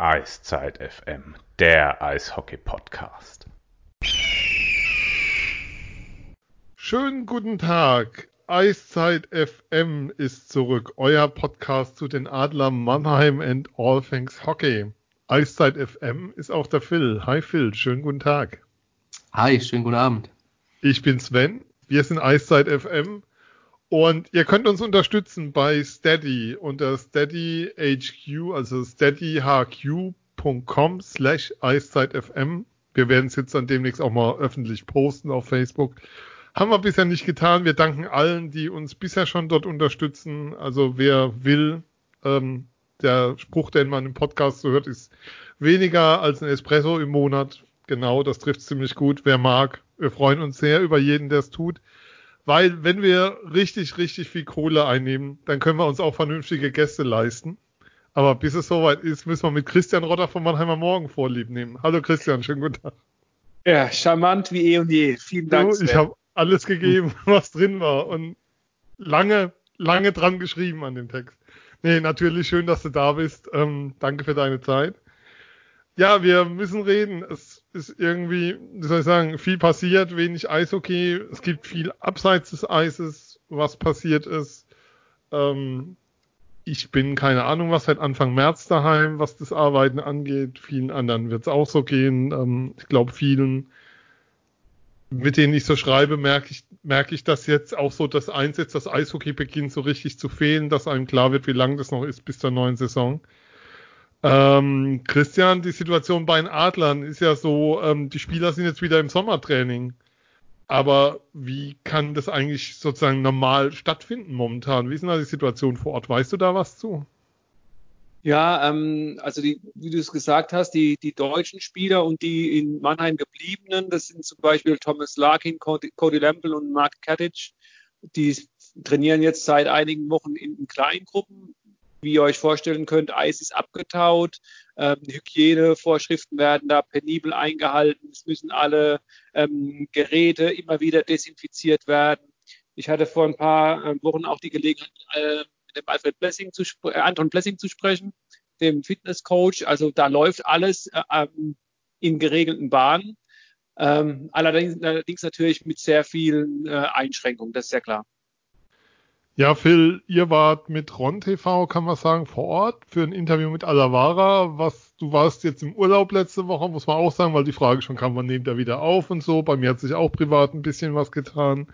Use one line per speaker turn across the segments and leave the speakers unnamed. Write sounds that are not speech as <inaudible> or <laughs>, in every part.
Eiszeit FM, der Eishockey-Podcast.
Schönen guten Tag. Eiszeit FM ist zurück. Euer Podcast zu den Adlern Mannheim and All Things Hockey. Eiszeit FM ist auch der Phil. Hi Phil, schönen guten Tag.
Hi, schönen guten Abend.
Ich bin Sven. Wir sind Eiszeit FM. Und ihr könnt uns unterstützen bei Steady unter steadyhq, also steadyhq.com slash eiszeitfm. Wir werden es jetzt dann demnächst auch mal öffentlich posten auf Facebook. Haben wir bisher nicht getan. Wir danken allen, die uns bisher schon dort unterstützen. Also wer will, ähm, der Spruch, den man im Podcast so hört, ist weniger als ein Espresso im Monat. Genau, das trifft ziemlich gut. Wer mag, wir freuen uns sehr über jeden, der es tut. Weil wenn wir richtig, richtig viel Kohle einnehmen, dann können wir uns auch vernünftige Gäste leisten. Aber bis es soweit ist, müssen wir mit Christian Rotter von Mannheimer Morgen vorlieb nehmen. Hallo Christian, schönen guten Tag.
Ja, charmant wie eh und je. Vielen Dank.
Du, ich habe alles gegeben, <laughs> was drin war und lange, lange dran geschrieben an dem Text. Nee, natürlich schön, dass du da bist. Ähm, danke für deine Zeit. Ja, wir müssen reden. Es ist irgendwie, wie soll ich sagen, viel passiert, wenig Eishockey. Es gibt viel abseits des Eises, was passiert ist. Ähm, ich bin keine Ahnung, was seit Anfang März daheim, was das Arbeiten angeht. Vielen anderen wird es auch so gehen. Ähm, ich glaube, vielen, mit denen ich so schreibe, merke ich, merke ich, dass jetzt auch so das Einsetz, das Eishockey beginnt so richtig zu fehlen, dass einem klar wird, wie lang das noch ist bis zur neuen Saison. Ähm, Christian, die Situation bei den Adlern ist ja so, ähm, die Spieler sind jetzt wieder im Sommertraining. Aber wie kann das eigentlich sozusagen normal stattfinden momentan? Wie ist denn da die Situation vor Ort? Weißt du da was zu?
Ja, ähm, also die, wie du es gesagt hast, die, die deutschen Spieler und die in Mannheim gebliebenen, das sind zum Beispiel Thomas Larkin, Cody, Cody Lample und Mark Katic. Die trainieren jetzt seit einigen Wochen in, in Kleingruppen wie ihr euch vorstellen könnt, Eis ist abgetaut, ähm, Hygienevorschriften werden da penibel eingehalten, es müssen alle ähm, Geräte immer wieder desinfiziert werden. Ich hatte vor ein paar äh, Wochen auch die Gelegenheit, äh, mit dem Alfred Blessing zu äh, Anton Blessing zu sprechen, dem Fitnesscoach. Also da läuft alles äh, ähm, in geregelten Bahnen. Ähm, allerdings, allerdings natürlich mit sehr vielen äh, Einschränkungen, das ist ja klar.
Ja, Phil, ihr wart mit Ron TV, kann man sagen, vor Ort für ein Interview mit Alavara. Was, du warst jetzt im Urlaub letzte Woche, muss man auch sagen, weil die Frage schon kam, wann nehmt er wieder auf und so. Bei mir hat sich auch privat ein bisschen was getan.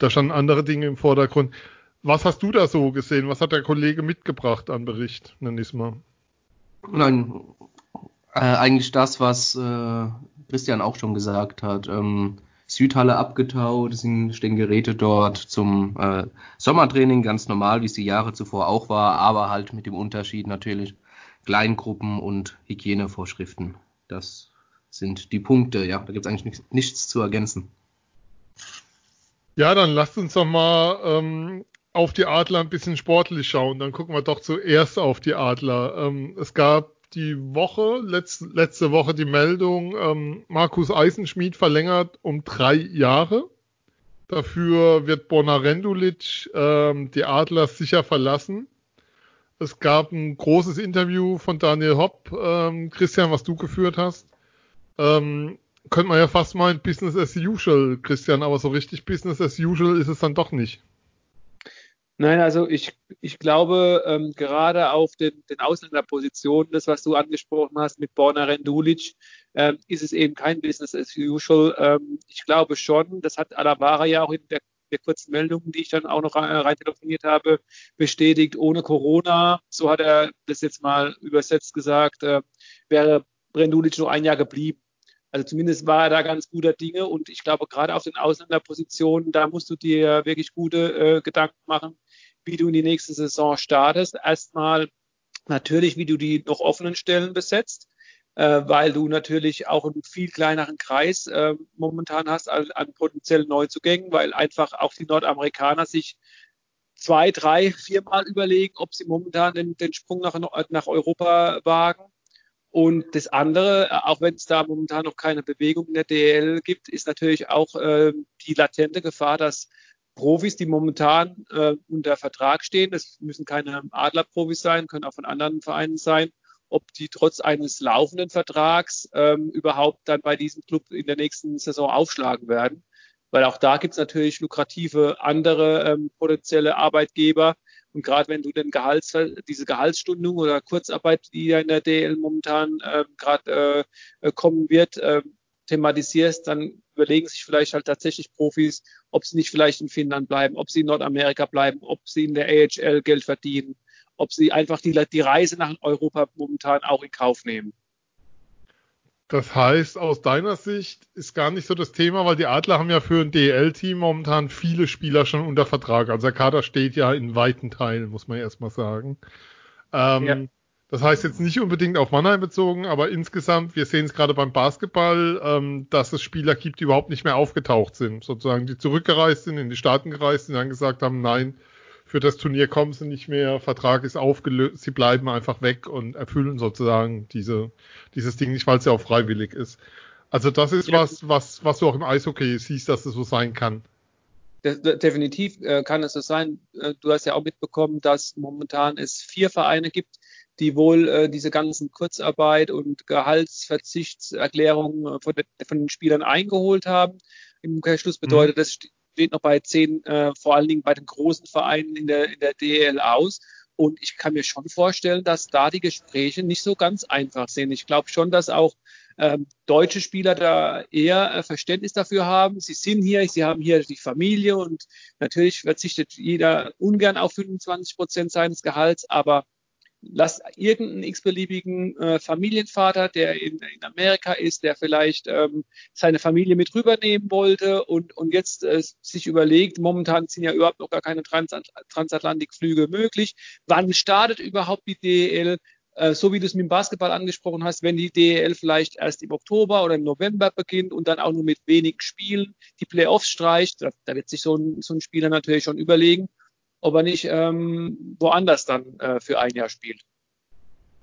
Da standen andere Dinge im Vordergrund. Was hast du da so gesehen? Was hat der Kollege mitgebracht an Bericht, nenn ich mal?
Nein, äh, eigentlich das, was äh, Christian auch schon gesagt hat. Ähm, Südhalle abgetaut, es stehen Geräte dort zum äh, Sommertraining, ganz normal, wie es die Jahre zuvor auch war, aber halt mit dem Unterschied natürlich Kleingruppen und Hygienevorschriften. Das sind die Punkte, ja, da gibt es eigentlich nichts, nichts, zu ergänzen.
Ja, dann lasst uns doch mal ähm, auf die Adler ein bisschen sportlich schauen. Dann gucken wir doch zuerst auf die Adler. Ähm, es gab die Woche, letzte, letzte Woche die Meldung, ähm, Markus Eisenschmied verlängert um drei Jahre. Dafür wird Bonarendulic ähm, die Adlers sicher verlassen. Es gab ein großes Interview von Daniel Hopp, ähm, Christian, was du geführt hast. Ähm, könnte man ja fast meinen Business as usual, Christian, aber so richtig Business as usual ist es dann doch nicht.
Nein, also ich, ich glaube, ähm, gerade auf den, den Ausländerpositionen, das, was du angesprochen hast mit Borna Rendulic, ähm, ist es eben kein Business as usual. Ähm, ich glaube schon, das hat Alavara ja auch in der, der kurzen Meldung, die ich dann auch noch rein, telefoniert habe, bestätigt, ohne Corona, so hat er das jetzt mal übersetzt gesagt, äh, wäre Rendulic nur ein Jahr geblieben. Also zumindest war er da ganz guter Dinge und ich glaube, gerade auf den Ausländerpositionen, da musst du dir wirklich gute äh, Gedanken machen, wie du in die nächste Saison startest. Erstmal natürlich, wie du die noch offenen Stellen besetzt, äh, weil du natürlich auch einen viel kleineren Kreis äh, momentan hast an, an potenziellen Neuzugängen, weil einfach auch die Nordamerikaner sich zwei, drei, viermal überlegen, ob sie momentan den, den Sprung nach, nach Europa wagen. Und das andere, äh, auch wenn es da momentan noch keine Bewegung in der DL gibt, ist natürlich auch äh, die latente Gefahr, dass Profis, die momentan äh, unter Vertrag stehen, das müssen keine Adlerprofis sein, können auch von anderen Vereinen sein, ob die trotz eines laufenden Vertrags ähm, überhaupt dann bei diesem Club in der nächsten Saison aufschlagen werden. Weil auch da gibt es natürlich lukrative andere ähm, potenzielle Arbeitgeber. Und gerade wenn du den Gehalts, diese Gehaltsstundung oder Kurzarbeit, die ja in der DL momentan äh, gerade äh, kommen wird, äh, thematisierst, dann überlegen sich vielleicht halt tatsächlich Profis, ob sie nicht vielleicht in Finnland bleiben, ob sie in Nordamerika bleiben, ob sie in der AHL Geld verdienen, ob sie einfach die, die Reise nach Europa momentan auch in Kauf nehmen.
Das heißt, aus deiner Sicht ist gar nicht so das Thema, weil die Adler haben ja für ein DL-Team momentan viele Spieler schon unter Vertrag. Also der Kader steht ja in weiten Teilen, muss man erstmal sagen. Ähm, ja. Das heißt jetzt nicht unbedingt auf Mannheim bezogen, aber insgesamt, wir sehen es gerade beim Basketball, ähm, dass es Spieler gibt, die überhaupt nicht mehr aufgetaucht sind. Sozusagen, die zurückgereist sind, in die Staaten gereist sind, dann gesagt haben, nein, für das Turnier kommen sie nicht mehr, Vertrag ist aufgelöst, sie bleiben einfach weg und erfüllen sozusagen diese, dieses Ding nicht, weil es ja auch freiwillig ist. Also das ist ja. was, was, was du auch im Eishockey siehst, dass es so sein kann.
definitiv äh, kann es so sein. Äh, du hast ja auch mitbekommen, dass momentan es vier Vereine gibt, die wohl äh, diese ganzen Kurzarbeit und Gehaltsverzichtserklärungen von, von, den Spielern eingeholt haben. Im Umkehrschluss bedeutet mhm. das steht noch bei zehn, äh, vor allen Dingen bei den großen Vereinen in der, in der DL aus. Und ich kann mir schon vorstellen, dass da die Gespräche nicht so ganz einfach sind. Ich glaube schon, dass auch ähm, deutsche Spieler da eher äh, Verständnis dafür haben. Sie sind hier, sie haben hier die Familie und natürlich verzichtet jeder ungern auf 25 Prozent seines Gehalts, aber lass irgendeinen x-beliebigen äh, Familienvater, der in, in, Amerika ist, der vielleicht ähm, seine Familie mit rübernehmen wollte und, und jetzt äh, sich überlegt, momentan sind ja überhaupt noch gar keine Transat Transatlantikflüge möglich. Wann startet überhaupt die DEL? Äh, so wie du es mit dem Basketball angesprochen hast, wenn die DEL vielleicht erst im Oktober oder im November beginnt und dann auch nur mit wenigen Spielen die Playoffs streicht, da, da wird sich so ein, so ein Spieler natürlich schon überlegen, ob er nicht ähm, woanders dann äh, für ein Jahr spielt.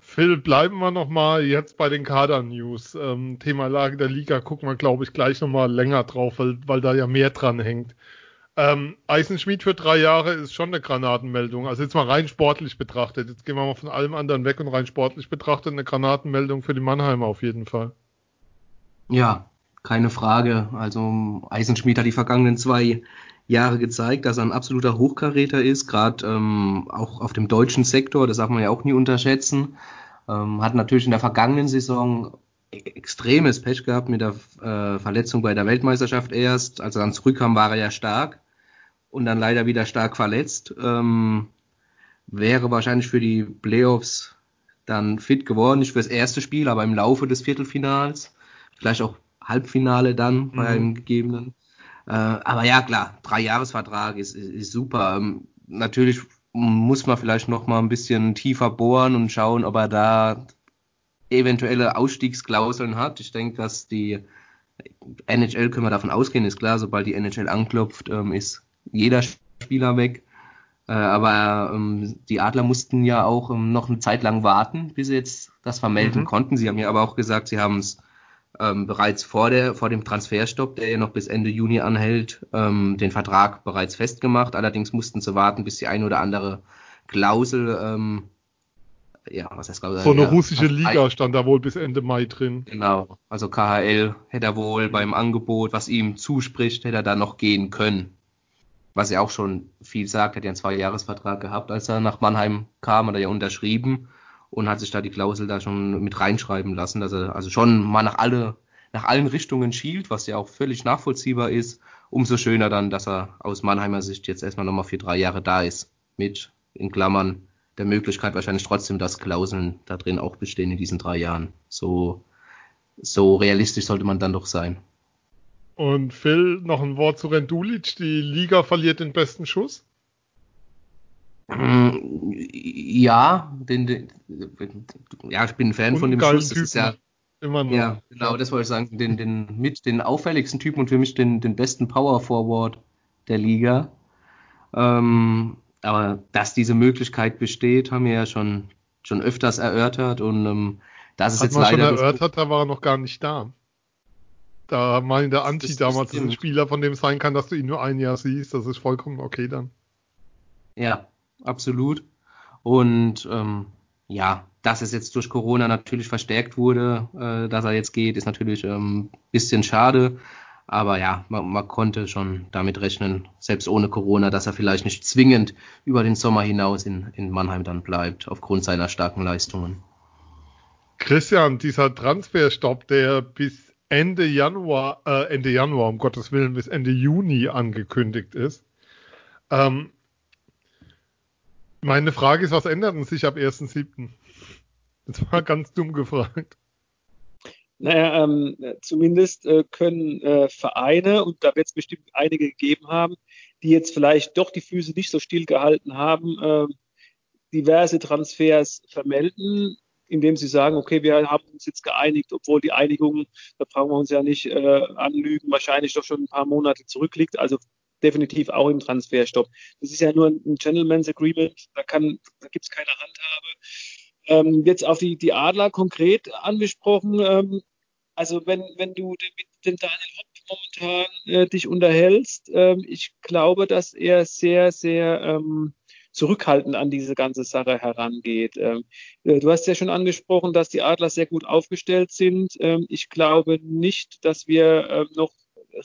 Phil, bleiben wir nochmal jetzt bei den Kader-News. Ähm, Thema Lage der Liga gucken wir, glaube ich, gleich nochmal länger drauf, weil, weil da ja mehr dran hängt. Ähm, Eisenschmied für drei Jahre ist schon eine Granatenmeldung. Also jetzt mal rein sportlich betrachtet. Jetzt gehen wir mal von allem anderen weg und rein sportlich betrachtet eine Granatenmeldung für die Mannheimer auf jeden Fall.
Ja, keine Frage. Also Eisenschmied hat die vergangenen zwei Jahre gezeigt, dass er ein absoluter Hochkaräter ist, gerade ähm, auch auf dem deutschen Sektor, das darf man ja auch nie unterschätzen. Ähm, hat natürlich in der vergangenen Saison e-, extremes Pech gehabt mit der äh, Verletzung bei der Weltmeisterschaft erst. Als er dann zurückkam, war er ja stark und dann leider wieder stark verletzt. Ähm, wäre wahrscheinlich für die Playoffs dann fit geworden, nicht fürs erste Spiel, aber im Laufe des Viertelfinals, vielleicht auch Halbfinale dann bei mhm. einem gegebenen. Äh, aber ja, klar, drei Jahresvertrag ist, ist, ist super. Ähm, natürlich muss man vielleicht noch mal ein bisschen tiefer bohren und schauen, ob er da eventuelle Ausstiegsklauseln hat. Ich denke, dass die NHL können wir davon ausgehen, ist klar, sobald die NHL anklopft, ähm, ist jeder Spieler weg. Äh, aber ähm, die Adler mussten ja auch noch eine Zeit lang warten, bis sie jetzt das vermelden mhm. konnten. Sie haben ja aber auch gesagt, sie haben es ähm, bereits vor, der, vor dem Transferstopp, der ja noch bis Ende Juni anhält, ähm, den Vertrag bereits festgemacht. Allerdings mussten sie warten, bis die ein oder andere Klausel, ähm,
ja, was heißt Klausel? So eine ja, russische Liga stand da wohl bis Ende Mai drin.
Genau, also KHL hätte er wohl beim Angebot, was ihm zuspricht, hätte er da noch gehen können. Was ja auch schon viel sagt, er hat ja einen Zwei-Jahres-Vertrag gehabt, als er nach Mannheim kam, hat er ja unterschrieben und hat sich da die Klausel da schon mit reinschreiben lassen, dass er also schon mal nach alle nach allen Richtungen schielt, was ja auch völlig nachvollziehbar ist. Umso schöner dann, dass er aus Mannheimer Sicht jetzt erstmal nochmal für drei Jahre da ist. Mit, in Klammern, der Möglichkeit wahrscheinlich trotzdem, dass Klauseln da drin auch bestehen in diesen drei Jahren. So, so realistisch sollte man dann doch sein.
Und Phil, noch ein Wort zu Rendulic. Die Liga verliert den besten Schuss?
Ja, den, den, ja, ich bin ein Fan von dem Schuss. Das ist ja, immer noch. Ja, genau, das wollte ich sagen. Den, den, mit den auffälligsten Typen und für mich den, den besten Power Forward der Liga. Ähm, aber dass diese Möglichkeit besteht, haben wir ja schon, schon öfters erörtert und ähm, das ist Hat jetzt man leider.
schon erörtert, da war er noch gar nicht da. Da meinte der Anti das, damals, dass ein Spieler von dem sein kann, dass du ihn nur ein Jahr siehst. Das ist vollkommen okay dann.
Ja, absolut. Und ähm, ja, dass es jetzt durch Corona natürlich verstärkt wurde, äh, dass er jetzt geht, ist natürlich ähm, bisschen schade. Aber ja, man, man konnte schon damit rechnen, selbst ohne Corona, dass er vielleicht nicht zwingend über den Sommer hinaus in, in Mannheim dann bleibt, aufgrund seiner starken Leistungen.
Christian, dieser Transferstopp, der bis Ende Januar, äh, Ende Januar, um Gottes Willen, bis Ende Juni angekündigt ist. Ähm, meine Frage ist, was ändert sich ab 1.7.? Das war ganz dumm gefragt.
Naja, ähm, zumindest äh, können äh, Vereine, und da wird es bestimmt einige gegeben haben, die jetzt vielleicht doch die Füße nicht so still gehalten haben, äh, diverse Transfers vermelden, indem sie sagen, okay, wir haben uns jetzt geeinigt, obwohl die Einigung, da brauchen wir uns ja nicht äh, anlügen, wahrscheinlich doch schon ein paar Monate zurückliegt. Also definitiv auch im Transferstopp. Das ist ja nur ein Gentleman's Agreement, da, kann, da gibt es keine Handhabe. Ähm, jetzt auf die, die Adler konkret angesprochen. Ähm, also wenn, wenn du mit dem Daniel Hopp momentan äh, dich unterhältst, ähm, ich glaube, dass er sehr, sehr ähm, zurückhaltend an diese ganze Sache herangeht. Ähm, äh, du hast ja schon angesprochen, dass die Adler sehr gut aufgestellt sind. Ähm, ich glaube nicht, dass wir äh, noch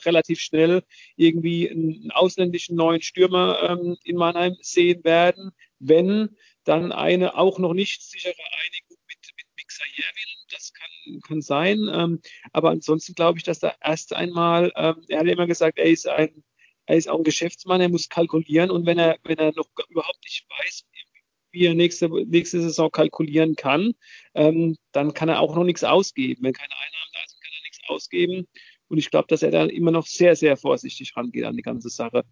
relativ schnell irgendwie einen ausländischen neuen Stürmer ähm, in Mannheim sehen werden. Wenn dann eine auch noch nicht sichere Einigung mit, mit Mixayevin, das kann, kann sein. Ähm, aber ansonsten glaube ich, dass da erst einmal, ähm, er hat ja immer gesagt, er ist ein, er ist auch ein Geschäftsmann, er muss kalkulieren und wenn er, wenn er noch überhaupt nicht weiß, wie er nächste, nächste Saison kalkulieren kann, ähm, dann kann er auch noch nichts ausgeben. Wenn keine Einnahmen da sind, kann er nichts ausgeben. Und ich glaube, dass er da immer noch sehr, sehr vorsichtig rangeht an die ganze Sache.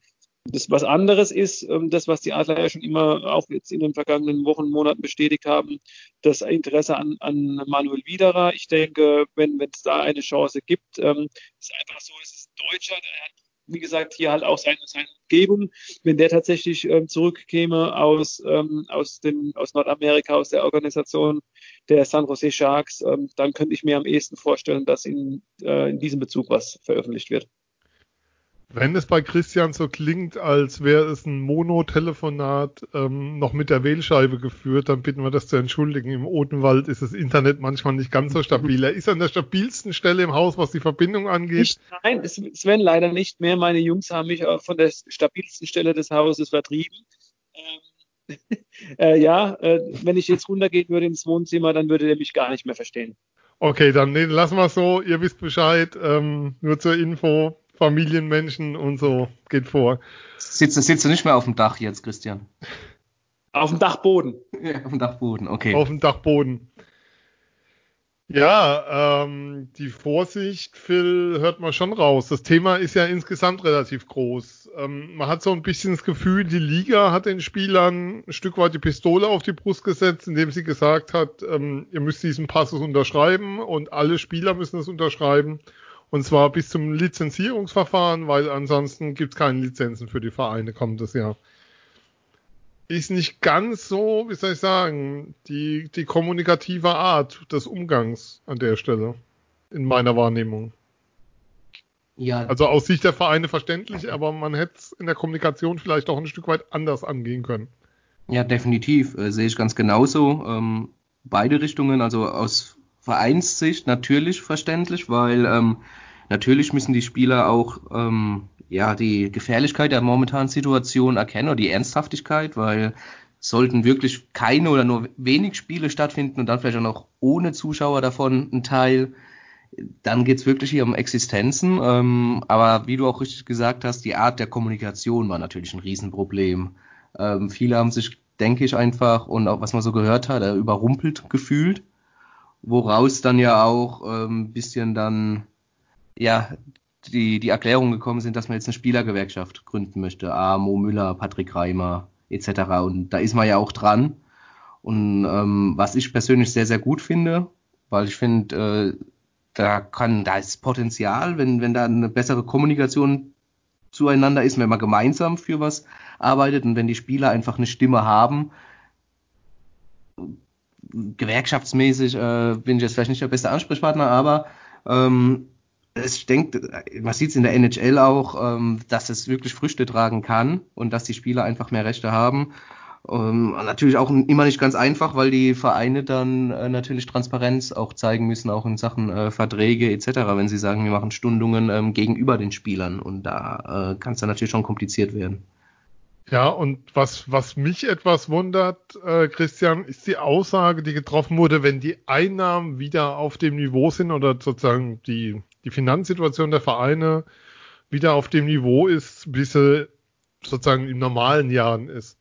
Das was anderes ist, ähm, das, was die Adler ja schon immer auch jetzt in den vergangenen Wochen, Monaten bestätigt haben, das Interesse an, an Manuel Widerer. Ich denke, wenn es da eine Chance gibt, ähm, ist einfach so, es ist Deutscher, der hat wie gesagt, hier halt auch seine, seine Umgebung. Wenn der tatsächlich ähm, zurückkäme aus, ähm, aus, den, aus Nordamerika, aus der Organisation der San Jose Sharks, ähm, dann könnte ich mir am ehesten vorstellen, dass in, äh, in diesem Bezug was veröffentlicht wird.
Wenn es bei Christian so klingt, als wäre es ein Monotelefonat ähm, noch mit der Wählscheibe geführt, dann bitten wir das zu entschuldigen. Im Odenwald ist das Internet manchmal nicht ganz so stabil. Er ist an der stabilsten Stelle im Haus, was die Verbindung angeht.
Nicht, nein, Sven leider nicht mehr. Meine Jungs haben mich von der stabilsten Stelle des Hauses vertrieben. Ähm, <laughs> äh, ja, äh, wenn ich jetzt runtergehen würde ins Wohnzimmer, dann würde er mich gar nicht mehr verstehen.
Okay, dann nee, lassen wir es so. Ihr wisst Bescheid. Ähm, nur zur Info. Familienmenschen und so geht vor.
Sitzt, sitzt du nicht mehr auf dem Dach jetzt, Christian?
Auf dem Dachboden.
Ja, auf dem Dachboden, okay.
Auf dem Dachboden. Ja, ähm, die Vorsicht, Phil, hört man schon raus. Das Thema ist ja insgesamt relativ groß. Ähm, man hat so ein bisschen das Gefühl, die Liga hat den Spielern ein Stück weit die Pistole auf die Brust gesetzt, indem sie gesagt hat, ähm, ihr müsst diesen Passus unterschreiben und alle Spieler müssen es unterschreiben. Und zwar bis zum Lizenzierungsverfahren, weil ansonsten gibt es keine Lizenzen für die Vereine kommendes Jahr. Ist nicht ganz so, wie soll ich sagen, die, die kommunikative Art des Umgangs an der Stelle. In meiner Wahrnehmung. Ja. Also aus Sicht der Vereine verständlich, aber man hätte es in der Kommunikation vielleicht auch ein Stück weit anders angehen können.
Ja, definitiv. Äh, sehe ich ganz genauso. Ähm, beide Richtungen, also aus Vereinssicht natürlich verständlich, weil ähm, natürlich müssen die Spieler auch ähm, ja die Gefährlichkeit der momentanen Situation erkennen oder die Ernsthaftigkeit, weil sollten wirklich keine oder nur wenig Spiele stattfinden und dann vielleicht auch noch ohne Zuschauer davon ein Teil, dann geht's wirklich hier um Existenzen. Ähm, aber wie du auch richtig gesagt hast, die Art der Kommunikation war natürlich ein Riesenproblem. Ähm, viele haben sich, denke ich, einfach und auch was man so gehört hat, überrumpelt gefühlt woraus dann ja auch ein ähm, bisschen dann ja die, die Erklärungen gekommen sind, dass man jetzt eine Spielergewerkschaft gründen möchte. A, Müller, Patrick Reimer etc. Und da ist man ja auch dran. Und ähm, was ich persönlich sehr, sehr gut finde, weil ich finde, äh, da kann, da ist Potenzial, wenn, wenn da eine bessere Kommunikation zueinander ist, wenn man gemeinsam für was arbeitet und wenn die Spieler einfach eine Stimme haben, gewerkschaftsmäßig äh, bin ich jetzt vielleicht nicht der beste Ansprechpartner, aber ähm, ich denke, man sieht es in der NHL auch, ähm, dass es wirklich Früchte tragen kann und dass die Spieler einfach mehr Rechte haben. Ähm, natürlich auch immer nicht ganz einfach, weil die Vereine dann äh, natürlich Transparenz auch zeigen müssen, auch in Sachen äh, Verträge etc., wenn sie sagen, wir machen Stundungen ähm, gegenüber den Spielern. Und da äh, kann es dann natürlich schon kompliziert werden.
Ja, und was, was mich etwas wundert, äh, Christian, ist die Aussage, die getroffen wurde, wenn die Einnahmen wieder auf dem Niveau sind oder sozusagen die, die Finanzsituation der Vereine wieder auf dem Niveau ist, wie sie sozusagen in normalen Jahren ist.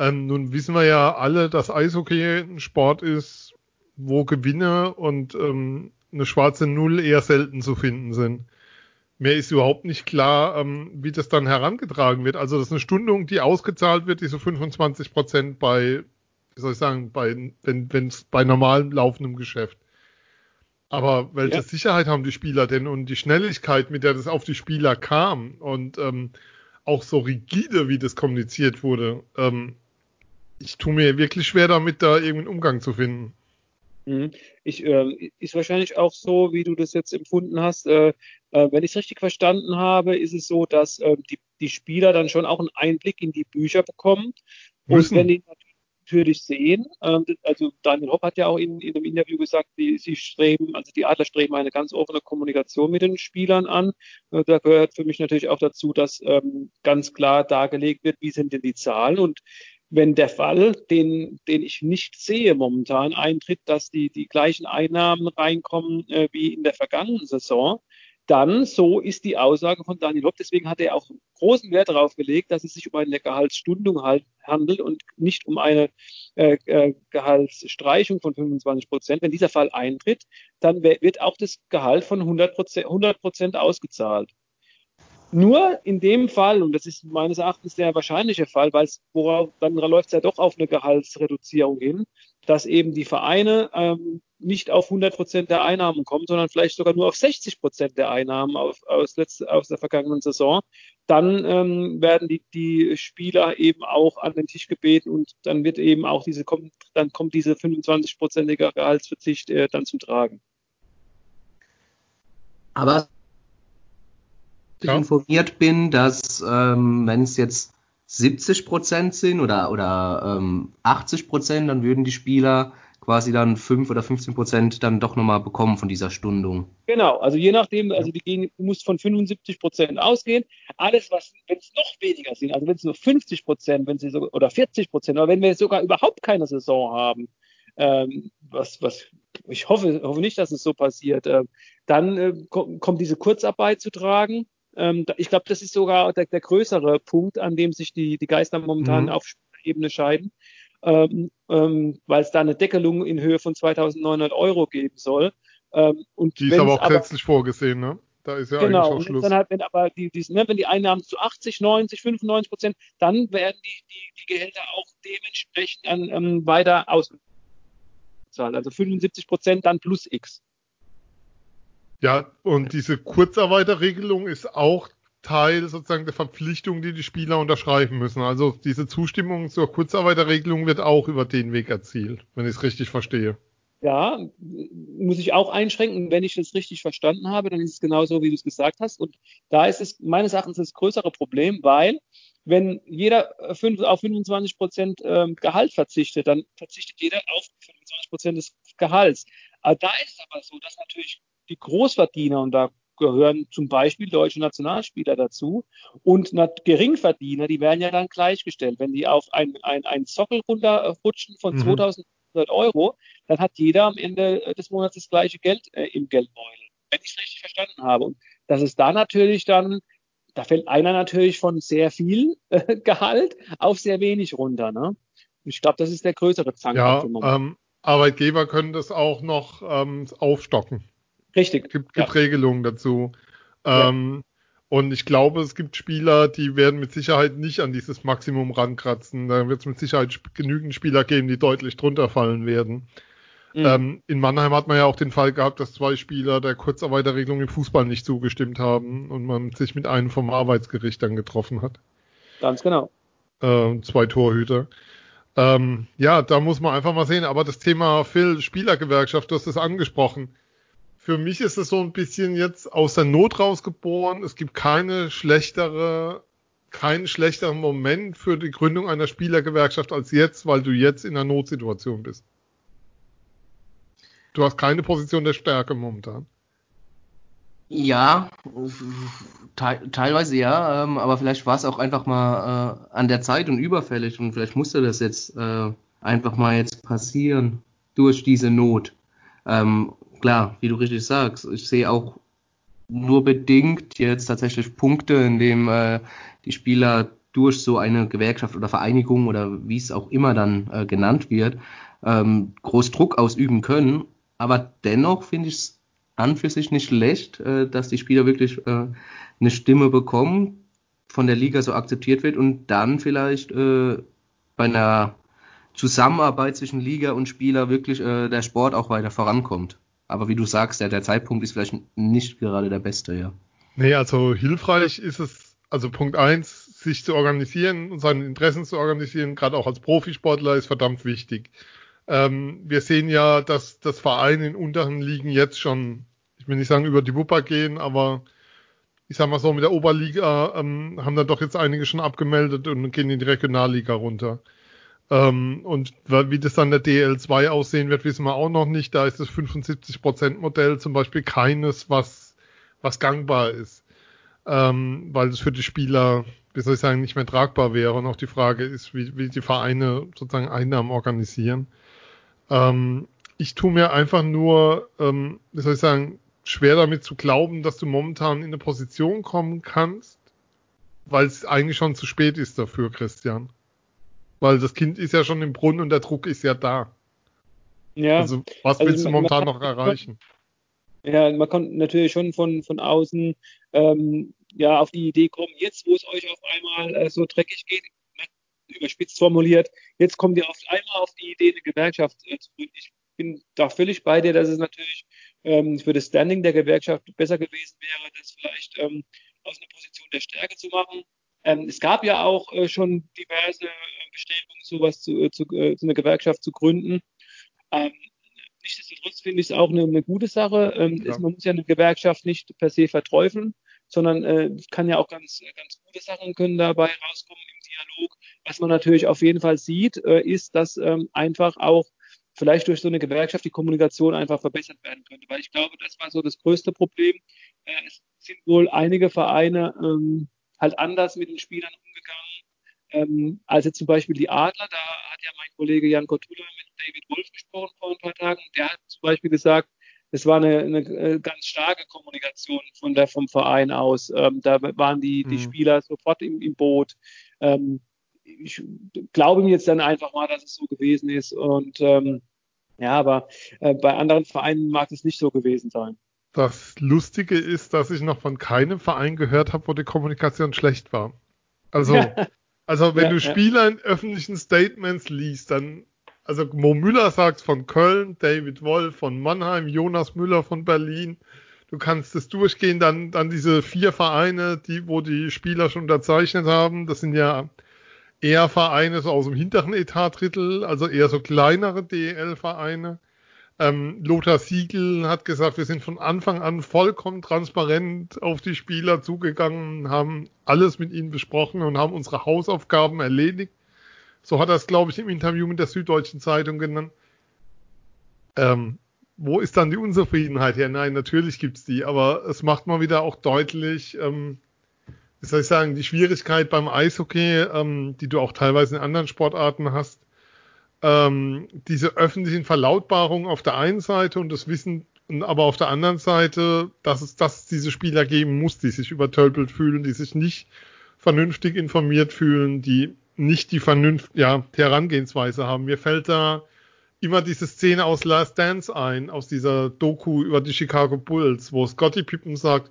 Ähm, nun wissen wir ja alle, dass Eishockey ein Sport ist, wo Gewinne und ähm, eine schwarze Null eher selten zu finden sind. Mir ist überhaupt nicht klar, ähm, wie das dann herangetragen wird. Also das ist eine Stundung, die ausgezahlt wird, die so 25 Prozent bei, wie soll ich sagen, bei, wenn es bei normalem laufendem Geschäft. Aber welche ja. Sicherheit haben die Spieler denn und die Schnelligkeit, mit der das auf die Spieler kam und ähm, auch so rigide, wie das kommuniziert wurde, ähm, ich tue mir wirklich schwer damit, da irgendeinen Umgang zu finden.
Mhm. Ich, äh, ist wahrscheinlich auch so, wie du das jetzt empfunden hast. Äh, äh, wenn ich es richtig verstanden habe, ist es so, dass äh, die, die Spieler dann schon auch einen Einblick in die Bücher bekommen. Müssen. Und wenn die natürlich sehen, äh, also Daniel Hopp hat ja auch in, in einem Interview gesagt, die, sie streben, also die Adler streben eine ganz offene Kommunikation mit den Spielern an. Äh, da gehört für mich natürlich auch dazu, dass ähm, ganz klar dargelegt wird, wie sind denn die Zahlen und wenn der Fall, den, den ich nicht sehe momentan, eintritt, dass die, die gleichen Einnahmen reinkommen äh, wie in der vergangenen Saison, dann so ist die Aussage von Daniel Hopp. Deswegen hat er auch großen Wert darauf gelegt, dass es sich um eine Gehaltsstundung halt handelt und nicht um eine äh, äh, Gehaltsstreichung von 25 Prozent. Wenn dieser Fall eintritt, dann wird auch das Gehalt von 100 Prozent 100 Prozent ausgezahlt. Nur in dem Fall, und das ist meines Erachtens der wahrscheinliche Fall, weil es, worauf, dann läuft es ja doch auf eine Gehaltsreduzierung hin, dass eben die Vereine ähm, nicht auf 100 Prozent der Einnahmen kommen, sondern vielleicht sogar nur auf 60 Prozent der Einnahmen auf, aus, letzte, aus der vergangenen Saison. Dann ähm, werden die, die Spieler eben auch an den Tisch gebeten und dann wird eben auch diese, kommt, dann kommt diese 25-prozentige Gehaltsverzicht äh, dann zum Tragen.
Aber ja. informiert bin, dass ähm, wenn es jetzt 70 Prozent sind oder, oder ähm, 80 Prozent, dann würden die Spieler quasi dann 5 oder 15 Prozent dann doch nochmal bekommen von dieser Stundung.
Genau, also je nachdem, also die gehen, du musst von 75 Prozent ausgehen. Alles, was, wenn es noch weniger sind, also wenn es nur 50 Prozent, wenn sie so, oder 40 Prozent, oder wenn wir sogar überhaupt keine Saison haben, ähm, was, was ich hoffe, hoffe nicht, dass es so passiert, äh, dann äh, kommt diese Kurzarbeit zu tragen. Ähm, ich glaube, das ist sogar der, der, größere Punkt, an dem sich die, die Geister momentan mhm. auf Ebene scheiden, ähm, ähm, weil es da eine Deckelung in Höhe von 2.900 Euro geben soll.
Ähm, und die ist aber auch gesetzlich vorgesehen, ne?
Da ist ja genau, eigentlich auch Schluss. Dann halt, wenn aber die, die, ne, wenn die Einnahmen zu 80, 90, 95 Prozent, dann werden die, die, die Gehälter auch dementsprechend an, ähm, weiter ausgezahlt. Also 75 Prozent dann plus X.
Ja, und diese Kurzarbeiterregelung ist auch Teil sozusagen der Verpflichtung, die die Spieler unterschreiben müssen. Also diese Zustimmung zur Kurzarbeiterregelung wird auch über den Weg erzielt, wenn ich es richtig verstehe.
Ja, muss ich auch einschränken. Wenn ich das richtig verstanden habe, dann ist es genauso, wie du es gesagt hast. Und da ist es meines Erachtens das größere Problem, weil wenn jeder auf 25 Prozent ähm, Gehalt verzichtet, dann verzichtet jeder auf 25 Prozent des Gehalts. Aber da ist es aber so, dass natürlich die Großverdiener, und da gehören zum Beispiel deutsche Nationalspieler dazu, und Geringverdiener, die werden ja dann gleichgestellt. Wenn die auf einen ein Sockel runterrutschen von mhm. 2100 Euro, dann hat jeder am Ende des Monats das gleiche Geld äh, im Geldbeutel, wenn ich es richtig verstanden habe. Und das ist da natürlich dann, da fällt einer natürlich von sehr viel äh, <laughs> Gehalt auf sehr wenig runter. Ne? Ich glaube, das ist der größere
Zankapfel. Ja, ähm, Arbeitgeber können das auch noch ähm, aufstocken.
Richtig.
Gibt, gibt ja. Regelungen dazu. Ähm, ja. Und ich glaube, es gibt Spieler, die werden mit Sicherheit nicht an dieses Maximum rankratzen. Da wird es mit Sicherheit genügend Spieler geben, die deutlich drunter fallen werden. Mhm. Ähm, in Mannheim hat man ja auch den Fall gehabt, dass zwei Spieler der Kurzarbeiterregelung im Fußball nicht zugestimmt haben und man sich mit einem vom Arbeitsgericht dann getroffen hat.
Ganz genau.
Äh, zwei Torhüter. Ähm, ja, da muss man einfach mal sehen. Aber das Thema Phil, Spielergewerkschaft, du hast es angesprochen für mich ist es so ein bisschen jetzt aus der Not rausgeboren. Es gibt keine schlechtere keinen schlechteren Moment für die Gründung einer Spielergewerkschaft als jetzt, weil du jetzt in einer Notsituation bist. Du hast keine Position der Stärke momentan.
Ja, te teilweise ja, ähm, aber vielleicht war es auch einfach mal äh, an der Zeit und überfällig und vielleicht musste das jetzt äh, einfach mal jetzt passieren durch diese Not. Ähm, klar, wie du richtig sagst, ich sehe auch nur bedingt jetzt tatsächlich Punkte, in dem äh, die Spieler durch so eine Gewerkschaft oder Vereinigung oder wie es auch immer dann äh, genannt wird, ähm, groß Druck ausüben können. Aber dennoch finde ich es an für sich nicht schlecht, äh, dass die Spieler wirklich äh, eine Stimme bekommen, von der Liga so akzeptiert wird und dann vielleicht äh, bei einer Zusammenarbeit zwischen Liga und Spieler wirklich äh, der Sport auch weiter vorankommt. Aber wie du sagst, ja, der Zeitpunkt ist vielleicht nicht gerade der beste, ja.
Nee, also hilfreich ist es, also Punkt eins, sich zu organisieren und seine Interessen zu organisieren, gerade auch als Profisportler, ist verdammt wichtig. Ähm, wir sehen ja, dass das Vereine in unteren Ligen jetzt schon, ich will nicht sagen über die Wupper gehen, aber ich sag mal so, mit der Oberliga ähm, haben dann doch jetzt einige schon abgemeldet und gehen in die Regionalliga runter. Ähm, und wie das dann der DL2 aussehen wird, wissen wir auch noch nicht. Da ist das 75%-Modell zum Beispiel keines, was, was gangbar ist. Ähm, weil das für die Spieler, wie soll ich sagen, nicht mehr tragbar wäre. Und auch die Frage ist, wie, wie die Vereine sozusagen Einnahmen organisieren. Ähm, ich tue mir einfach nur, ähm, wie soll ich sagen, schwer damit zu glauben, dass du momentan in eine Position kommen kannst, weil es eigentlich schon zu spät ist dafür, Christian. Weil das Kind ist ja schon im Brunnen und der Druck ist ja da. Ja. Also was also willst du momentan noch erreichen?
Ja, man kann natürlich schon von, von außen ähm, ja auf die Idee kommen, jetzt wo es euch auf einmal äh, so dreckig geht, überspitzt formuliert, jetzt kommt ihr auf einmal auf die Idee, eine Gewerkschaft äh, zu gründen. Ich bin da völlig bei dir, dass es natürlich ähm, für das Standing der Gewerkschaft besser gewesen wäre, das vielleicht ähm, aus einer Position der Stärke zu machen. Ähm, es gab ja auch äh, schon diverse äh, Bestrebungen, sowas zu, äh, zu, äh, zu einer Gewerkschaft zu gründen. Ähm, nichtsdestotrotz finde ich es auch eine, eine gute Sache. Ähm, ja. ist, man muss ja eine Gewerkschaft nicht per se verteufeln, sondern äh, kann ja auch ganz, ganz gute Sachen können dabei rauskommen im Dialog. Was man natürlich auf jeden Fall sieht, äh, ist, dass ähm, einfach auch vielleicht durch so eine Gewerkschaft die Kommunikation einfach verbessert werden könnte. Weil ich glaube, das war so das größte Problem. Äh, es sind wohl einige Vereine ähm, halt anders mit den Spielern umgegangen. Ähm, als jetzt zum Beispiel die Adler, da hat ja mein Kollege Jan Kotula mit David Wolf gesprochen vor ein paar Tagen. Der hat zum Beispiel gesagt, es war eine, eine äh, ganz starke Kommunikation von der, vom Verein aus. Ähm, da waren die, die mhm. Spieler sofort im, im Boot. Ähm, ich glaube mir jetzt dann einfach mal, dass es so gewesen ist. Und ähm, ja, aber äh, bei anderen Vereinen mag es nicht so gewesen sein.
Das Lustige ist, dass ich noch von keinem Verein gehört habe, wo die Kommunikation schlecht war. Also, <laughs> also wenn ja, du Spieler in öffentlichen Statements liest, dann, also Mo Müller sagt von Köln, David Wolf von Mannheim, Jonas Müller von Berlin. Du kannst es durchgehen, dann, dann diese vier Vereine, die, wo die Spieler schon unterzeichnet haben. Das sind ja eher Vereine so aus dem hinteren Etatdrittel, also eher so kleinere DEL-Vereine. Ähm, Lothar Siegel hat gesagt, wir sind von Anfang an vollkommen transparent auf die Spieler zugegangen, haben alles mit ihnen besprochen und haben unsere Hausaufgaben erledigt. So hat er es, glaube ich, im Interview mit der Süddeutschen Zeitung genannt. Ähm, wo ist dann die Unzufriedenheit her? Nein, natürlich gibt's die, aber es macht mal wieder auch deutlich, ähm, wie soll ich sagen, die Schwierigkeit beim Eishockey, ähm, die du auch teilweise in anderen Sportarten hast, ähm, diese öffentlichen Verlautbarungen auf der einen Seite und das Wissen, aber auf der anderen Seite, dass es, dass es diese Spieler geben muss, die sich übertölpelt fühlen, die sich nicht vernünftig informiert fühlen, die nicht die Vernunft, ja, Herangehensweise haben. Mir fällt da immer diese Szene aus Last Dance ein, aus dieser Doku über die Chicago Bulls, wo Scotty Pippen sagt,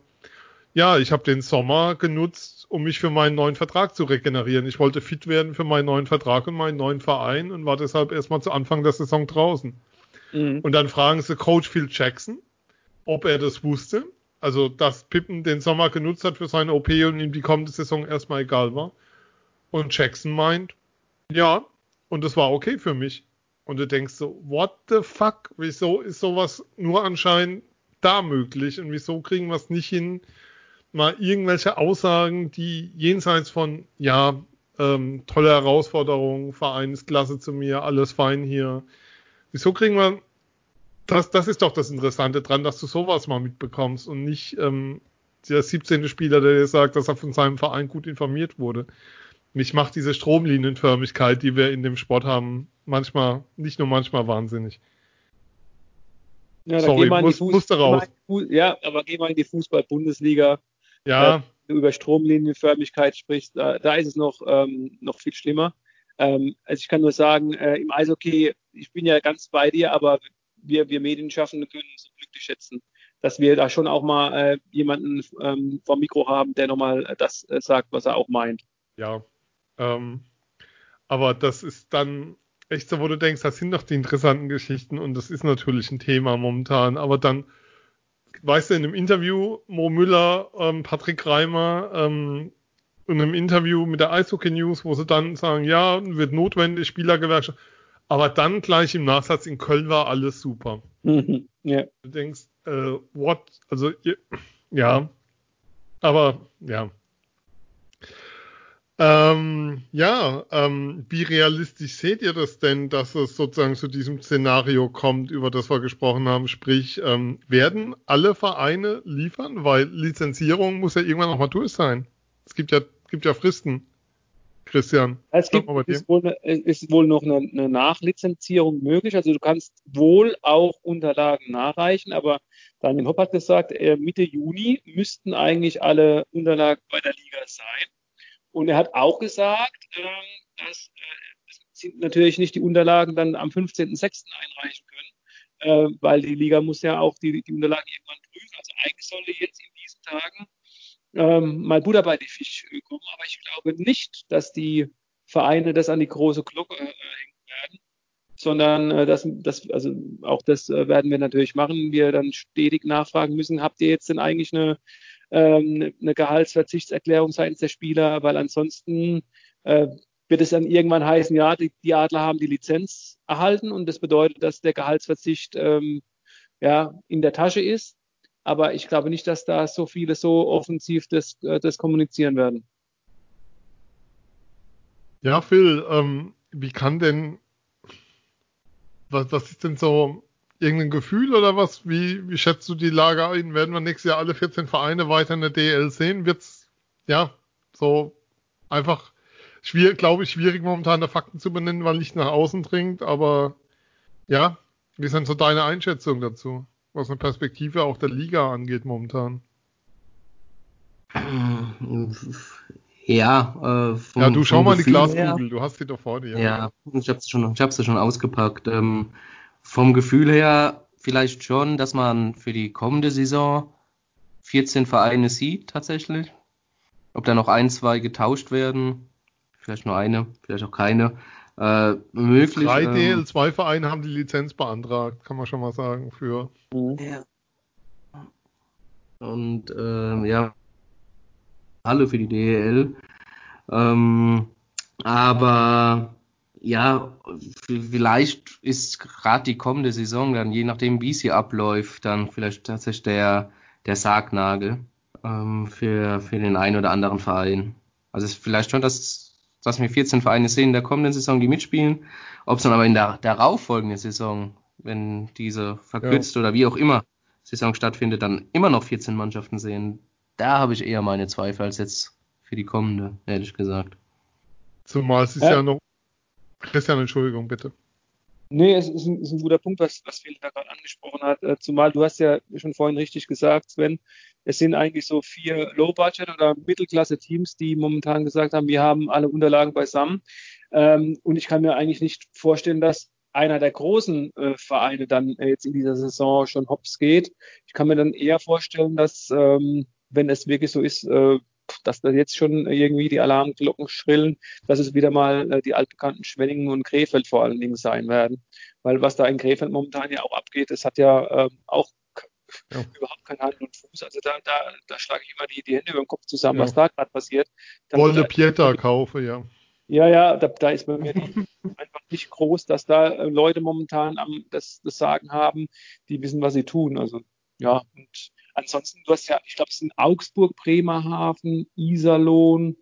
ja, ich habe den Sommer genutzt, um mich für meinen neuen Vertrag zu regenerieren. Ich wollte fit werden für meinen neuen Vertrag und meinen neuen Verein und war deshalb erstmal zu Anfang der Saison draußen. Mhm. Und dann fragen sie Coach Phil Jackson, ob er das wusste. Also, dass Pippen den Sommer genutzt hat für seine OP und ihm die kommende Saison erstmal egal war. Und Jackson meint, ja, und das war okay für mich. Und du denkst so, what the fuck? Wieso ist sowas nur anscheinend da möglich und wieso kriegen wir es nicht hin, mal irgendwelche Aussagen, die jenseits von, ja, ähm, tolle Herausforderung, Vereinsklasse zu mir, alles fein hier. Wieso kriegen wir, das, das ist doch das Interessante dran, dass du sowas mal mitbekommst und nicht ähm, der 17. Spieler, der dir sagt, dass er von seinem Verein gut informiert wurde. Mich macht diese Stromlinienförmigkeit, die wir in dem Sport haben, manchmal, nicht nur manchmal wahnsinnig.
Ja,
Sorry, muss,
Fuß,
musste raus.
Ja, aber geh mal in die Fußball-Bundesliga.
Ja.
Äh, du über Stromlinienförmigkeit sprichst, da, da ist es noch, ähm, noch viel schlimmer. Ähm, also ich kann nur sagen, äh, im Eishockey, ich bin ja ganz bei dir, aber wir, wir Medienschaffende können uns glücklich schätzen, dass wir da schon auch mal äh, jemanden ähm, vom Mikro haben, der nochmal das äh, sagt, was er auch meint.
Ja. Ähm, aber das ist dann echt so, wo du denkst, das sind doch die interessanten Geschichten und das ist natürlich ein Thema momentan. Aber dann, weißt du, in einem Interview, Mo Müller, ähm, Patrick Reimer, ähm, in einem Interview mit der Eishockey News, wo sie dann sagen, ja, wird notwendig, Spielergewerkschaft. Aber dann gleich im Nachsatz, in Köln war alles super.
Mhm, yeah.
Du denkst, äh, what? Also, ja. Aber, ja. Ähm, ja, ähm, wie realistisch seht ihr das denn, dass es sozusagen zu diesem Szenario kommt, über das wir gesprochen haben? Sprich, ähm, werden alle Vereine liefern? Weil Lizenzierung muss ja irgendwann auch mal durch sein. Es gibt ja, gibt ja Fristen. Christian.
Es gibt, ist, wohl, ist wohl noch eine, eine, Nachlizenzierung möglich. Also du kannst wohl auch Unterlagen nachreichen, aber Daniel Hopp hat gesagt, äh, Mitte Juni müssten eigentlich alle Unterlagen bei der Liga sein. Und er hat auch gesagt, ähm, dass äh, natürlich nicht die Unterlagen dann am 15.06. einreichen können, äh, weil die Liga muss ja auch die, die Unterlagen irgendwann prüfen. Also eigentlich sollte jetzt in diesen Tagen ähm, mal Butter bei die Fisch kommen, aber ich glaube nicht, dass die Vereine das an die große Glocke äh, hängen werden, sondern äh, das, das, also auch das äh, werden wir natürlich machen. Wir dann stetig nachfragen müssen, habt ihr jetzt denn eigentlich eine ähm, eine Gehaltsverzichtserklärung seitens der Spieler, weil ansonsten äh, wird es dann irgendwann heißen, ja, die, Adler haben die Lizenz erhalten und das bedeutet, dass der Gehaltsverzicht ähm, ja, in der Tasche ist. Aber ich glaube nicht, dass da so viele so offensiv das, äh, das kommunizieren werden.
Ja, Phil, ähm, wie kann denn, was, was ist denn so irgendein Gefühl oder was? Wie, wie schätzt du die Lage ein? Werden wir nächstes Jahr alle 14 Vereine weiter in der DL sehen? Wird's, ja, so einfach schwierig, glaube ich, schwierig momentan der Fakten zu benennen, weil nicht nach außen dringt, aber ja, wie ist denn so deine Einschätzung dazu? Was eine Perspektive auch der Liga angeht momentan?
Ja, äh,
vom, ja, du schau mal in die Glaskugel, du hast sie doch vor dir.
Ja, ich habe sie schon, ich habe sie schon ausgepackt. Ähm, vom Gefühl her vielleicht schon, dass man für die kommende Saison 14 Vereine sieht tatsächlich. Ob da noch ein, zwei getauscht werden, vielleicht nur eine, vielleicht auch keine. Äh, möglich.
Drei ähm, DL2-Vereine haben die Lizenz beantragt, kann man schon mal sagen, für.
Ja. Und äh, ja, alle für die DL. Ähm, aber ja, vielleicht ist gerade die kommende Saison dann, je nachdem wie sie abläuft, dann vielleicht tatsächlich der, der Sargnagel ähm, für, für den einen oder anderen Verein. Also es ist vielleicht schon, dass, dass wir 14 Vereine sehen in der kommenden Saison, die mitspielen. Ob es dann aber in der darauffolgenden Saison, wenn diese verkürzt ja. oder wie auch immer Saison stattfindet, dann immer noch 14 Mannschaften sehen, da habe ich eher meine Zweifel als jetzt für die kommende, ehrlich gesagt.
Zumal es ist ja, ja noch Christian, Entschuldigung, bitte.
Nee, es ist ein, ist ein guter Punkt, was, was Phil da gerade angesprochen hat. Äh, zumal du hast ja schon vorhin richtig gesagt, Sven, es sind eigentlich so vier Low-Budget- oder Mittelklasse-Teams, die momentan gesagt haben, wir haben alle Unterlagen beisammen. Ähm, und ich kann mir eigentlich nicht vorstellen, dass einer der großen äh, Vereine dann äh, jetzt in dieser Saison schon hops geht. Ich kann mir dann eher vorstellen, dass, ähm, wenn es wirklich so ist, dass da jetzt schon irgendwie die Alarmglocken schrillen, dass es wieder mal äh, die altbekannten Schwenningen und Krefeld vor allen Dingen sein werden. Weil was da in Krefeld momentan ja auch abgeht, das hat ja ähm, auch ja. überhaupt kein Hand und Fuß. Also da, da, da schlage ich immer die, die Hände über den Kopf zusammen, ja. was da gerade passiert.
Wolle Pieter kaufe, ja.
Ja, ja, da, da ist bei mir <laughs> einfach nicht groß, dass da äh, Leute momentan am, das, das Sagen haben, die wissen, was sie tun. Also ja, und ansonsten, du hast ja, ich glaube, es sind Augsburg, Bremerhaven, Iserlohn.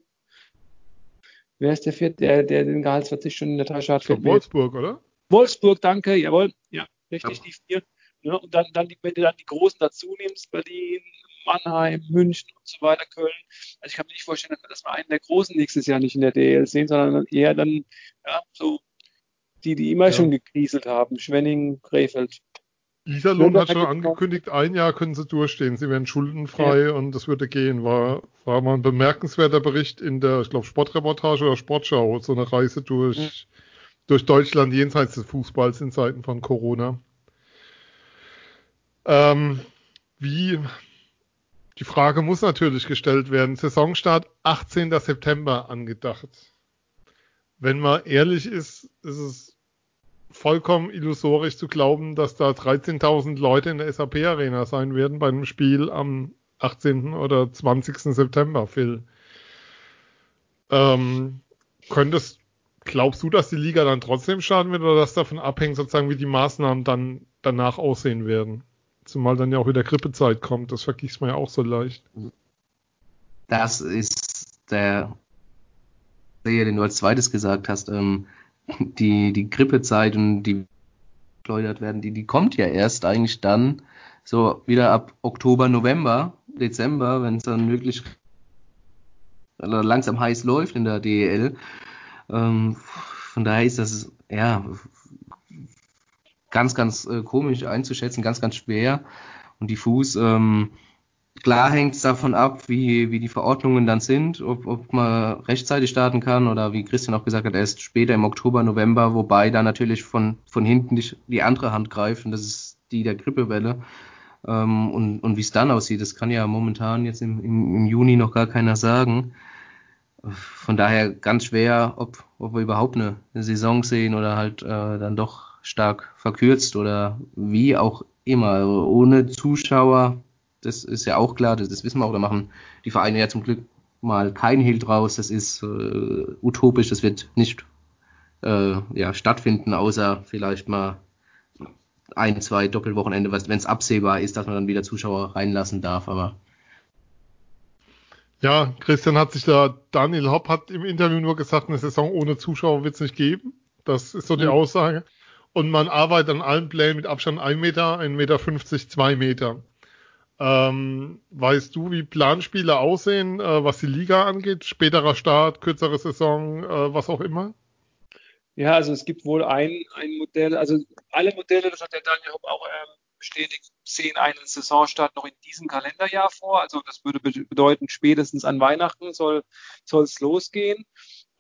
Wer ist der vierte, der, der den Gehaltsverzicht schon in der Tasche hat?
Für Wolfsburg, oder?
Wolfsburg, danke, jawohl. Ja, richtig, ja. die vier. Ja, und dann, dann, wenn du dann die Großen dazu nimmst, Berlin, Mannheim, München und so weiter, Köln. Also ich kann mir nicht vorstellen, dass wir einen der Großen nächstes Jahr nicht in der DL sehen, sondern eher dann ja, so die, die immer ja. schon gekriselt haben. Schwenning, Krefeld.
Iserlohn hat schon angekündigt, ein Jahr können sie durchstehen. Sie werden schuldenfrei ja. und das würde gehen. War, war mal ein bemerkenswerter Bericht in der, ich glaube, Sportreportage oder Sportschau. So eine Reise durch, ja. durch Deutschland jenseits des Fußballs in Zeiten von Corona. Ähm, wie, die Frage muss natürlich gestellt werden. Saisonstart 18. September angedacht. Wenn man ehrlich ist, ist es vollkommen illusorisch zu glauben, dass da 13.000 Leute in der SAP Arena sein werden bei einem Spiel am 18. oder 20. September, Phil. Ähm, könntest, glaubst du, dass die Liga dann trotzdem starten wird oder dass davon abhängt, sozusagen, wie die Maßnahmen dann danach aussehen werden? Zumal dann ja auch wieder Grippezeit kommt, das vergisst man ja auch so leicht.
Das ist der, den du als zweites gesagt hast, ähm, die, die Grippezeit und die geschleudert werden, die, die kommt ja erst eigentlich dann so wieder ab Oktober, November, Dezember, wenn es dann wirklich langsam heiß läuft in der DEL. Ähm, von daher ist das ja ganz, ganz äh, komisch einzuschätzen, ganz, ganz schwer und diffus. Ähm, Klar hängt es davon ab, wie, wie die Verordnungen dann sind, ob, ob man rechtzeitig starten kann oder wie Christian auch gesagt hat, erst später im Oktober, November, wobei da natürlich von, von hinten die, die andere Hand greift und das ist die der Grippewelle. Ähm, und und wie es dann aussieht, das kann ja momentan jetzt im, im, im Juni noch gar keiner sagen. Von daher ganz schwer, ob, ob wir überhaupt eine, Saison sehen oder halt äh, dann doch stark verkürzt oder wie auch immer. Ohne Zuschauer das ist ja auch klar, das, das wissen wir auch, da machen die Vereine ja zum Glück mal kein Hehl draus, das ist äh, utopisch, das wird nicht äh, ja, stattfinden, außer vielleicht mal ein, zwei Doppelwochenende, wenn es absehbar ist, dass man dann wieder Zuschauer reinlassen darf, aber
ja, Christian hat sich da, Daniel Hopp hat im Interview nur gesagt, eine Saison ohne Zuschauer wird es nicht geben. Das ist so die ja. Aussage. Und man arbeitet an allen Plänen mit Abstand 1 Meter, 1,50 Meter, 2 Meter. Ähm, weißt du, wie Planspiele aussehen, äh, was die Liga angeht? Späterer Start, kürzere Saison, äh, was auch immer?
Ja, also es gibt wohl ein, ein Modell, also alle Modelle, das hat der Daniel Hopp auch ähm, bestätigt, sehen einen Saisonstart noch in diesem Kalenderjahr vor. Also das würde bedeuten, spätestens an Weihnachten soll es losgehen.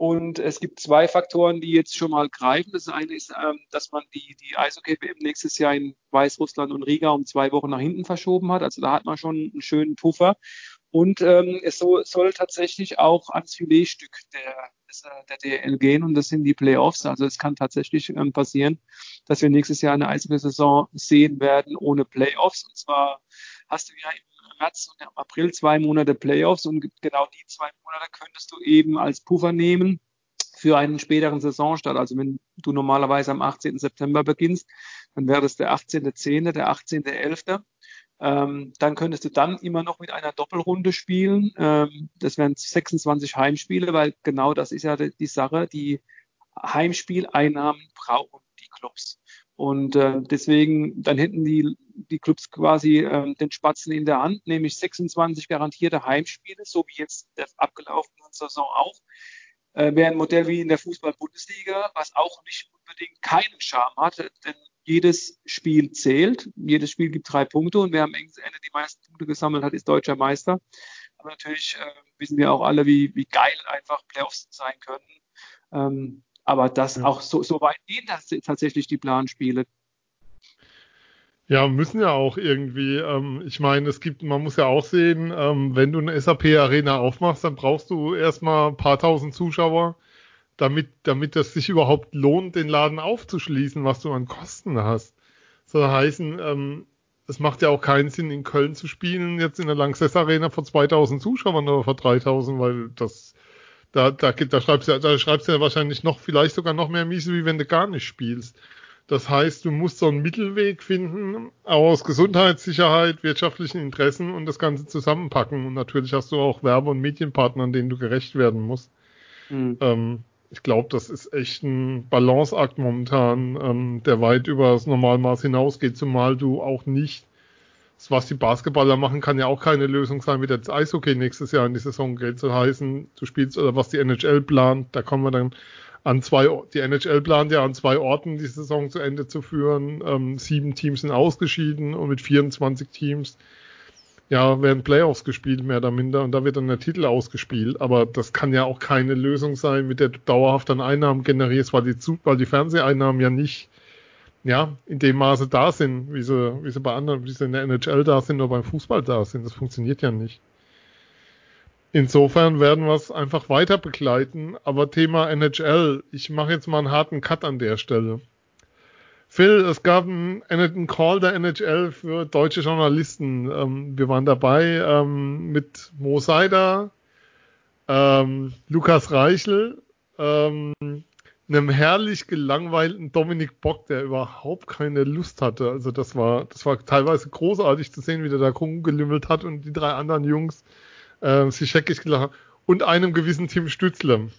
Und es gibt zwei Faktoren, die jetzt schon mal greifen. Das eine ist, ähm, dass man die, die Eishockey-WM nächstes Jahr in Weißrussland und Riga um zwei Wochen nach hinten verschoben hat. Also da hat man schon einen schönen Puffer. Und ähm, es so, soll tatsächlich auch ans Filetstück der, der DL gehen und das sind die Playoffs. Also es kann tatsächlich ähm, passieren, dass wir nächstes Jahr eine Eishockey-Saison sehen werden ohne Playoffs. Und zwar hast du ja im März und im April zwei Monate Playoffs und genau die zwei Monate könntest du eben als Puffer nehmen für einen späteren Saisonstart. Also wenn du normalerweise am 18. September beginnst, dann wäre das der 18.10., der 18.11. Ähm, dann könntest du dann immer noch mit einer Doppelrunde spielen. Ähm, das wären 26 Heimspiele, weil genau das ist ja die, die Sache. Die Heimspieleinnahmen brauchen die Clubs. Und äh, deswegen, dann hätten die, die Clubs quasi äh, den Spatzen in der Hand, nämlich 26 garantierte Heimspiele, so wie jetzt der abgelaufenen Saison auch. Äh, Wäre ein Modell wie in der Fußball-Bundesliga, was auch nicht unbedingt keinen Charme hat, denn jedes Spiel zählt. Jedes Spiel gibt drei Punkte und wer am Ende die meisten Punkte gesammelt hat, ist deutscher Meister. Aber natürlich äh, wissen wir auch alle, wie, wie geil einfach Playoffs sein können. Ähm, aber das ja. auch so, so weit gehen das tatsächlich die Planspiele.
Ja, müssen ja auch irgendwie. Ähm, ich meine, es gibt, man muss ja auch sehen, ähm, wenn du eine SAP-Arena aufmachst, dann brauchst du erstmal ein paar tausend Zuschauer, damit, damit das sich überhaupt lohnt, den Laden aufzuschließen, was du an Kosten hast. So heißen, ähm, es macht ja auch keinen Sinn, in Köln zu spielen, jetzt in der Lanxess Arena vor 2000 Zuschauern oder vor 3000, weil das da, da, da schreibst du, da schreibst du ja wahrscheinlich noch, vielleicht sogar noch mehr Miese, wie wenn du gar nicht spielst. Das heißt, du musst so einen Mittelweg finden, aus Gesundheitssicherheit, wirtschaftlichen Interessen und das Ganze zusammenpacken. Und natürlich hast du auch Werbe- und Medienpartner, denen du gerecht werden musst. Mhm. Ähm, ich glaube, das ist echt ein Balanceakt momentan, ähm, der weit über das Normalmaß hinausgeht, zumal du auch nicht, was die Basketballer machen, kann ja auch keine Lösung sein, wie das Eishockey nächstes Jahr in die Saison geht. Zu heißen, du spielst oder was die NHL plant, da kommen wir dann an zwei, die NHL plant ja an zwei Orten die Saison zu Ende zu führen. Ähm, sieben Teams sind ausgeschieden und mit 24 Teams ja, werden Playoffs gespielt, mehr oder minder, und da wird dann der Titel ausgespielt. Aber das kann ja auch keine Lösung sein, mit der du dauerhaft dann Einnahmen generierst, weil die, weil die Fernseheinnahmen ja nicht ja, in dem Maße da sind, wie sie, wie sie bei anderen, wie sie in der NHL da sind oder beim Fußball da sind. Das funktioniert ja nicht. Insofern werden wir es einfach weiter begleiten. Aber Thema NHL, ich mache jetzt mal einen harten Cut an der Stelle. Phil, es gab einen, einen Call der NHL für deutsche Journalisten. Ähm, wir waren dabei ähm, mit Mo Seider, ähm, Lukas Reichel, ähm, einem herrlich gelangweilten Dominik Bock, der überhaupt keine Lust hatte. Also das war, das war teilweise großartig zu sehen, wie der da rumgelümmelt hat und die drei anderen Jungs äh, sich scheckig gelacht und einem gewissen Tim Stützle.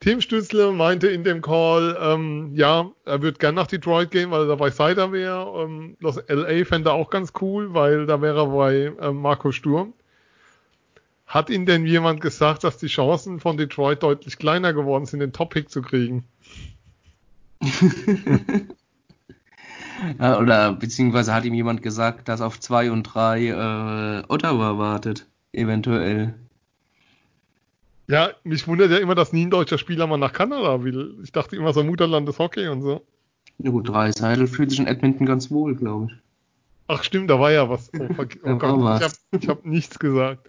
Tim Stützle meinte in dem Call, ähm, ja, er würde gern nach Detroit gehen, weil er da bei Cider wäre. Ähm, Los LA fände er auch ganz cool, weil da wäre er bei ähm, Marco Sturm. Hat Ihnen denn jemand gesagt, dass die Chancen von Detroit deutlich kleiner geworden sind, den Top-Pick zu kriegen? <laughs>
Oder beziehungsweise hat ihm jemand gesagt, dass auf 2 und 3 äh, Ottawa wartet eventuell.
Ja, mich wundert ja immer, dass nie ein deutscher Spieler mal nach Kanada will. Ich dachte immer so Mutterland des Hockey und so.
Ja gut, Drei Seidel fühlt sich in Edmonton ganz wohl, glaube ich.
Ach stimmt, da war ja was. Oh, <laughs> oh Gott, ich habe hab nichts gesagt.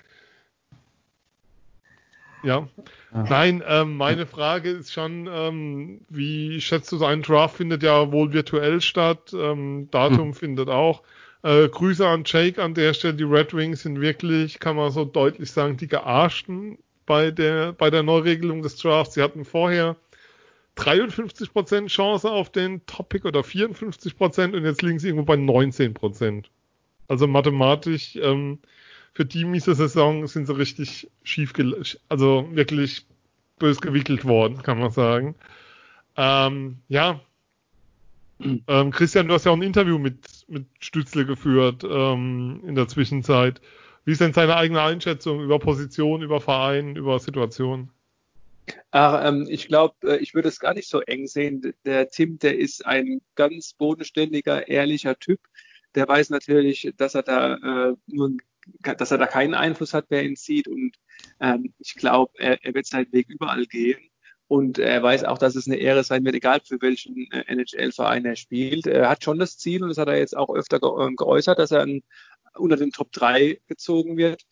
Ja. ja. Nein, ähm, meine Frage ist schon, ähm, wie schätzt du so einen Draft findet ja wohl virtuell statt, ähm, Datum hm. findet auch. Äh, Grüße an Jake an der Stelle. Die Red Wings sind wirklich, kann man so deutlich sagen, die gearschten bei der, bei der Neuregelung des Drafts. Sie hatten vorher 53% Chance auf den Topic oder 54% und jetzt liegen sie irgendwo bei 19%. Also mathematisch, ähm, für die miese Saison sind sie richtig schief, also wirklich bös gewickelt worden, kann man sagen. Ähm, ja, ähm, Christian, du hast ja auch ein Interview mit, mit Stützle geführt ähm, in der Zwischenzeit. Wie ist denn seine eigene Einschätzung über Position, über Verein, über Situation?
Ach, ähm, ich glaube, äh, ich würde es gar nicht so eng sehen. Der Tim, der ist ein ganz bodenständiger, ehrlicher Typ. Der weiß natürlich, dass er da äh, nur, dass er da keinen Einfluss hat, wer ihn sieht. Und ähm, ich glaube, er, er wird seinen Weg überall gehen. Und er weiß auch, dass es eine Ehre sein wird, egal für welchen äh, NHL-Verein er spielt. Er hat schon das Ziel, und das hat er jetzt auch öfter äh, geäußert, dass er unter den Top 3 gezogen wird.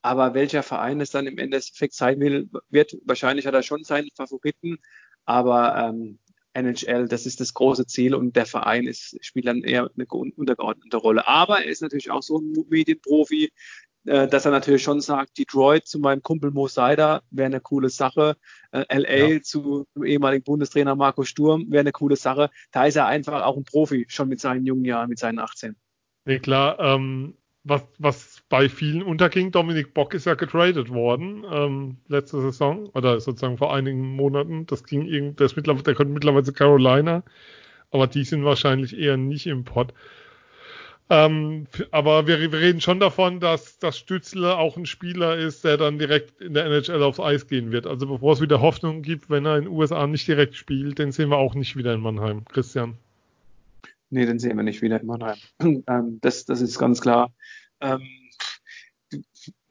Aber welcher Verein es dann im Endeffekt sein will, wird, wahrscheinlich hat er schon seinen Favoriten. Aber ähm, NHL, das ist das große Ziel und der Verein ist, spielt dann eher eine untergeordnete Rolle. Aber er ist natürlich auch so ein Medienprofi, äh, dass er natürlich schon sagt, Detroit zu meinem Kumpel Mo Seider wäre eine coole Sache, äh, LA ja. zu dem ehemaligen Bundestrainer Marco Sturm wäre eine coole Sache. Da ist er einfach auch ein Profi, schon mit seinen jungen Jahren, mit seinen 18.
Nee, klar, ähm, was, was bei vielen unterging, Dominik Bock ist ja getradet worden ähm, letzte Saison oder sozusagen vor einigen Monaten. Das ging irgendwie, der ist mittlerweile, der kommt mittlerweile Carolina, aber die sind wahrscheinlich eher nicht im Pod. Ähm, aber wir, wir, reden schon davon, dass das Stützle auch ein Spieler ist, der dann direkt in der NHL aufs Eis gehen wird. Also bevor es wieder Hoffnung gibt, wenn er in den USA nicht direkt spielt, den sehen wir auch nicht wieder in Mannheim. Christian.
Nee, den sehen wir nicht wieder in Mannheim. <clears throat> Ähm, das, das ist ganz klar. Ähm,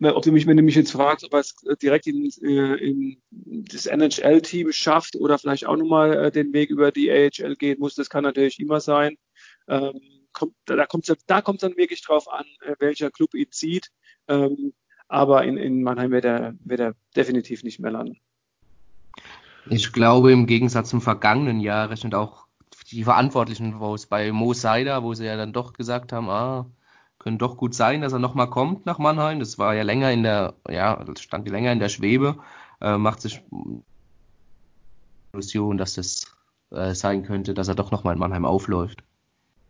ob du mich, wenn du mich jetzt fragst, ob er es direkt in, äh, in das NHL-Team schafft oder vielleicht auch nochmal äh, den Weg über die AHL gehen muss, das kann natürlich immer sein. Ähm, kommt, da kommt es da kommt's dann wirklich drauf an, äh, welcher Club ihn zieht. Ähm, aber in, in Mannheim wird er, wird er definitiv nicht mehr landen.
Ich glaube, im Gegensatz zum vergangenen Jahr rechnet auch die Verantwortlichen, wo es bei Mo Seider, wo sie ja dann doch gesagt haben, ah, können doch gut sein, dass er nochmal kommt nach Mannheim. Das war ja länger in der, ja, stand länger in der Schwebe. Äh, macht sich Illusion, dass das äh, sein könnte, dass er doch nochmal in Mannheim aufläuft.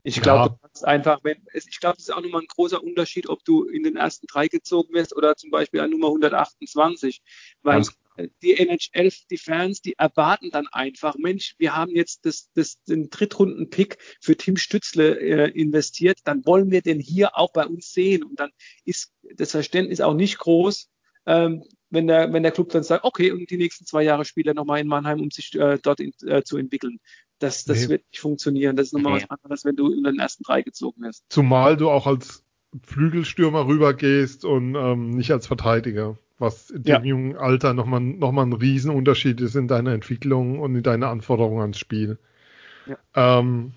Ich glaube, ja. du kannst einfach, wenn, ich glaube, das ist auch nochmal ein großer Unterschied, ob du in den ersten drei gezogen wirst oder zum Beispiel an Nummer 128. Weil Ganz die NHL, die Fans, die erwarten dann einfach, Mensch, wir haben jetzt das, das, den Drittrunden-Pick für Tim Stützle äh, investiert, dann wollen wir den hier auch bei uns sehen. Und dann ist das Verständnis auch nicht groß, ähm, wenn, der, wenn der Club dann sagt, okay, und die nächsten zwei Jahre spielt er nochmal in Mannheim, um sich äh, dort in, äh, zu entwickeln. Das, das nee. wird nicht funktionieren. Das ist nochmal nee. was anderes, wenn du in den ersten drei gezogen wirst.
Zumal du auch als Flügelstürmer rübergehst und ähm, nicht als Verteidiger, was in dem ja. jungen Alter nochmal noch mal ein Riesenunterschied ist in deiner Entwicklung und in deiner Anforderungen ans Spiel. Ja, ähm,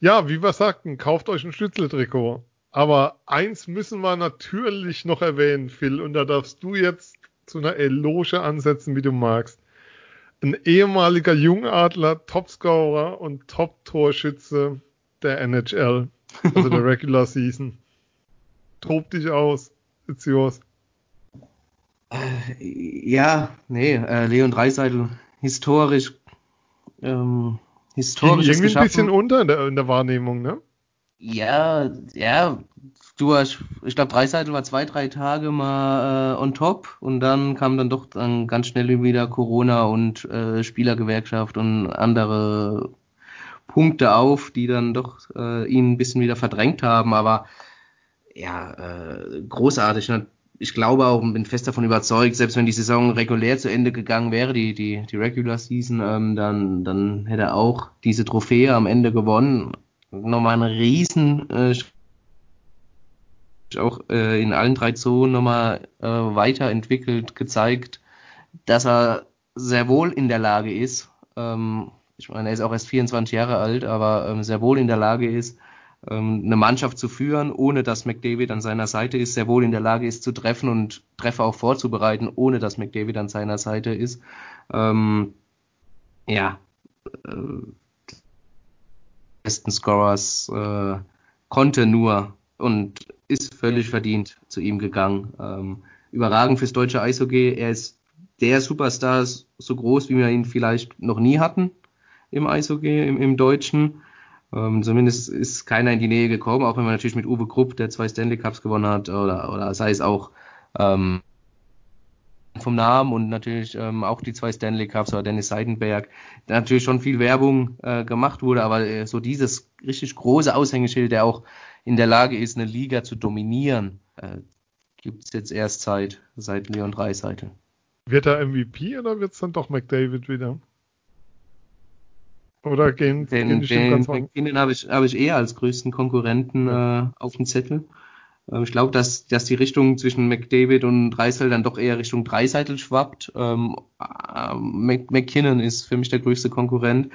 ja wie wir sagten, kauft euch ein Stützle-Trikot. Aber eins müssen wir natürlich noch erwähnen, Phil, und da darfst du jetzt zu einer Eloge ansetzen, wie du magst ein ehemaliger Jungadler, Topscorer und Top-Torschütze der NHL, also der <laughs> Regular Season. Tob dich aus. It's yours.
Äh, ja, nee, äh, Leon Dreiseitel, historisch, ähm, historisch.
Irgendwie ein bisschen unter in der, in der Wahrnehmung, ne?
Ja, ja, du hast, ich glaube, Dreiseitel war zwei, drei Tage mal äh, on top und dann kam dann doch dann ganz schnell wieder Corona und äh, Spielergewerkschaft und andere Punkte auf, die dann doch äh, ihn ein bisschen wieder verdrängt haben. Aber ja, äh, großartig. Ich glaube auch und bin fest davon überzeugt, selbst wenn die Saison regulär zu Ende gegangen wäre, die, die, die Regular Season, ähm, dann, dann hätte er auch diese Trophäe am Ende gewonnen. Nochmal ein riesen äh, auch äh, in allen drei Zonen nochmal äh, weiterentwickelt, gezeigt, dass er sehr wohl in der Lage ist, ähm, ich meine, er ist auch erst 24 Jahre alt, aber ähm, sehr wohl in der Lage ist, ähm, eine Mannschaft zu führen, ohne dass McDavid an seiner Seite ist, sehr wohl in der Lage ist zu treffen und Treffer auch vorzubereiten, ohne dass McDavid an seiner Seite ist. Ähm, ja, äh, besten Scorers äh, konnte nur und ist völlig verdient zu ihm gegangen. Ähm, überragend fürs deutsche Eishockey. Er ist der Superstar, so groß, wie wir ihn vielleicht noch nie hatten im Eishockey, im, im Deutschen. Ähm, zumindest ist keiner in die Nähe gekommen, auch wenn man natürlich mit Uwe Krupp, der zwei Stanley Cups gewonnen hat, oder, oder sei es auch ähm, vom Namen und natürlich ähm, auch die zwei Stanley Cups oder Dennis Seidenberg, natürlich schon viel Werbung äh, gemacht wurde, aber äh, so dieses richtig große Aushängeschild, der auch in der Lage ist, eine Liga zu dominieren, äh, gibt es jetzt erst seit, seit Leon Dreiseitel.
Wird er MVP oder wird es dann doch McDavid wieder? Oder gehen,
den, gehen die den ganz McKinnon habe ich, hab ich eher als größten Konkurrenten äh, auf dem Zettel. Ähm, ich glaube, dass, dass die Richtung zwischen McDavid und Dreiseitel dann doch eher Richtung Dreiseitel schwappt. Ähm, äh, McKinnon ist für mich der größte Konkurrent,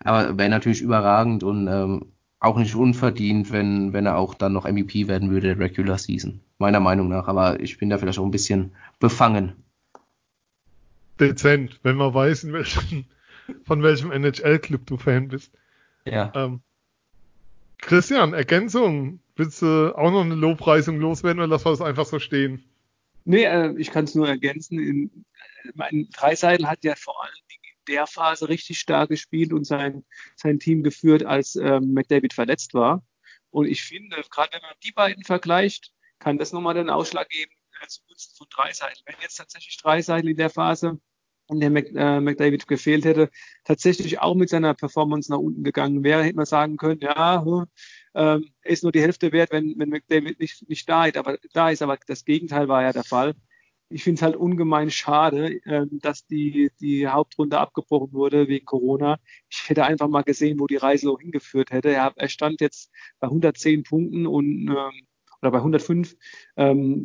aber wäre natürlich überragend und ähm, auch nicht unverdient, wenn, wenn er auch dann noch MVP werden würde der Regular Season. Meiner Meinung nach. Aber ich bin da vielleicht auch ein bisschen befangen.
Dezent, wenn man weiß, in welchem, von welchem NHL-Club du Fan bist.
Ja. Ähm,
Christian, Ergänzung. Willst du auch noch eine Lobpreisung loswerden oder lassen wir das einfach so stehen?
Nee, äh, ich kann es nur ergänzen. In, mein Dreiseidel hat ja vor allem der Phase richtig stark gespielt und sein, sein Team geführt, als ähm, McDavid verletzt war. Und ich finde, gerade wenn man die beiden vergleicht, kann das nochmal den Ausschlag geben äh, zugunsten von Dreiseitel. Wenn jetzt tatsächlich Dreiseitel in der Phase, in der Mc, äh, McDavid gefehlt hätte, tatsächlich auch mit seiner Performance nach unten gegangen wäre, hätte man sagen können, ja, hm, er ist nur die Hälfte wert, wenn, wenn McDavid nicht, nicht da, ist, aber, da ist. Aber das Gegenteil war ja der Fall ich finde es halt ungemein schade, ähm, dass die, die Hauptrunde abgebrochen wurde wegen Corona. Ich hätte einfach mal gesehen, wo die Reise so hingeführt hätte. Er, er stand jetzt bei 110 Punkten und ähm, oder bei 105. Ähm,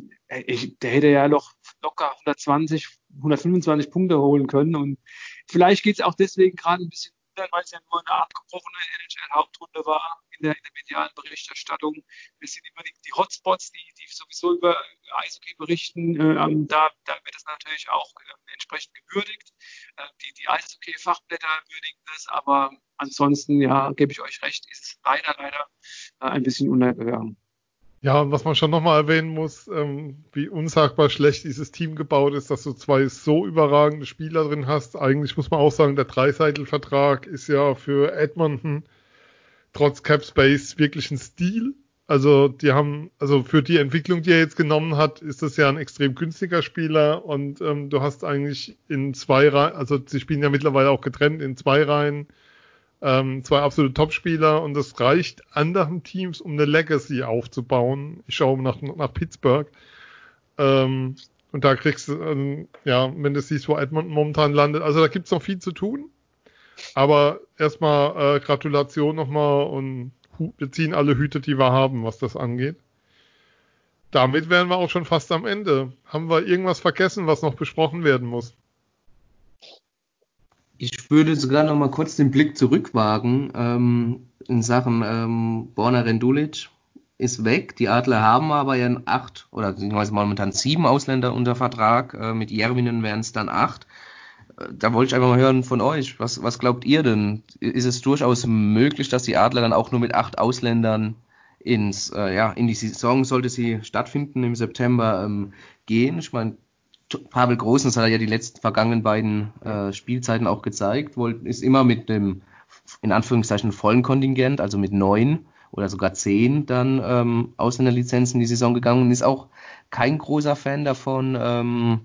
ich, der hätte ja noch locker 120, 125 Punkte holen können. Und vielleicht geht es auch deswegen gerade ein bisschen weil es ja nur eine abgebrochene NHL-Hauptrunde war in der, in der medialen Berichterstattung. Es sind immer die, die Hotspots, die, die sowieso über Eishockey berichten. Äh, da, da wird es natürlich auch äh, entsprechend gewürdigt. Äh, die die Eishockey-Fachblätter würdigen das, aber ansonsten, ja, gebe ich euch recht, ist es leider, leider äh, ein bisschen untergegangen.
Ja, was man schon nochmal erwähnen muss, ähm, wie unsagbar schlecht dieses Team gebaut ist, dass du zwei so überragende Spieler drin hast. Eigentlich muss man auch sagen, der Dreiseitel-Vertrag ist ja für Edmonton trotz Cap Space wirklich ein Stil. Also die haben, also für die Entwicklung, die er jetzt genommen hat, ist das ja ein extrem günstiger Spieler und ähm, du hast eigentlich in zwei Reihen, also sie spielen ja mittlerweile auch getrennt in zwei Reihen ähm, zwei absolute Topspieler und das reicht anderen Teams, um eine Legacy aufzubauen. Ich schaue nach, nach Pittsburgh. Ähm, und da kriegst du, ähm, ja, wenn du siehst, wo Edmonton momentan landet. Also da gibt's noch viel zu tun. Aber erstmal äh, Gratulation nochmal und wir ziehen alle Hüte, die wir haben, was das angeht. Damit wären wir auch schon fast am Ende. Haben wir irgendwas vergessen, was noch besprochen werden muss?
Ich würde sogar noch mal kurz den Blick zurückwagen ähm, in Sachen ähm, Borna Rendulic ist weg. Die Adler haben aber ja acht oder beziehungsweise momentan sieben Ausländer unter Vertrag. Äh, mit Järvinen wären es dann acht. Äh, da wollte ich einfach mal hören von euch. Was, was glaubt ihr denn? Ist es durchaus möglich, dass die Adler dann auch nur mit acht Ausländern ins, äh, ja, in die Saison, sollte sie stattfinden im September, ähm, gehen? Ich meine, Pavel Groß, das hat er ja die letzten vergangenen beiden äh, Spielzeiten auch gezeigt, ist immer mit dem, in Anführungszeichen, vollen Kontingent, also mit neun oder sogar zehn dann ähm, Ausländerlizenzen in die Saison gegangen und ist auch kein großer Fan davon, ähm,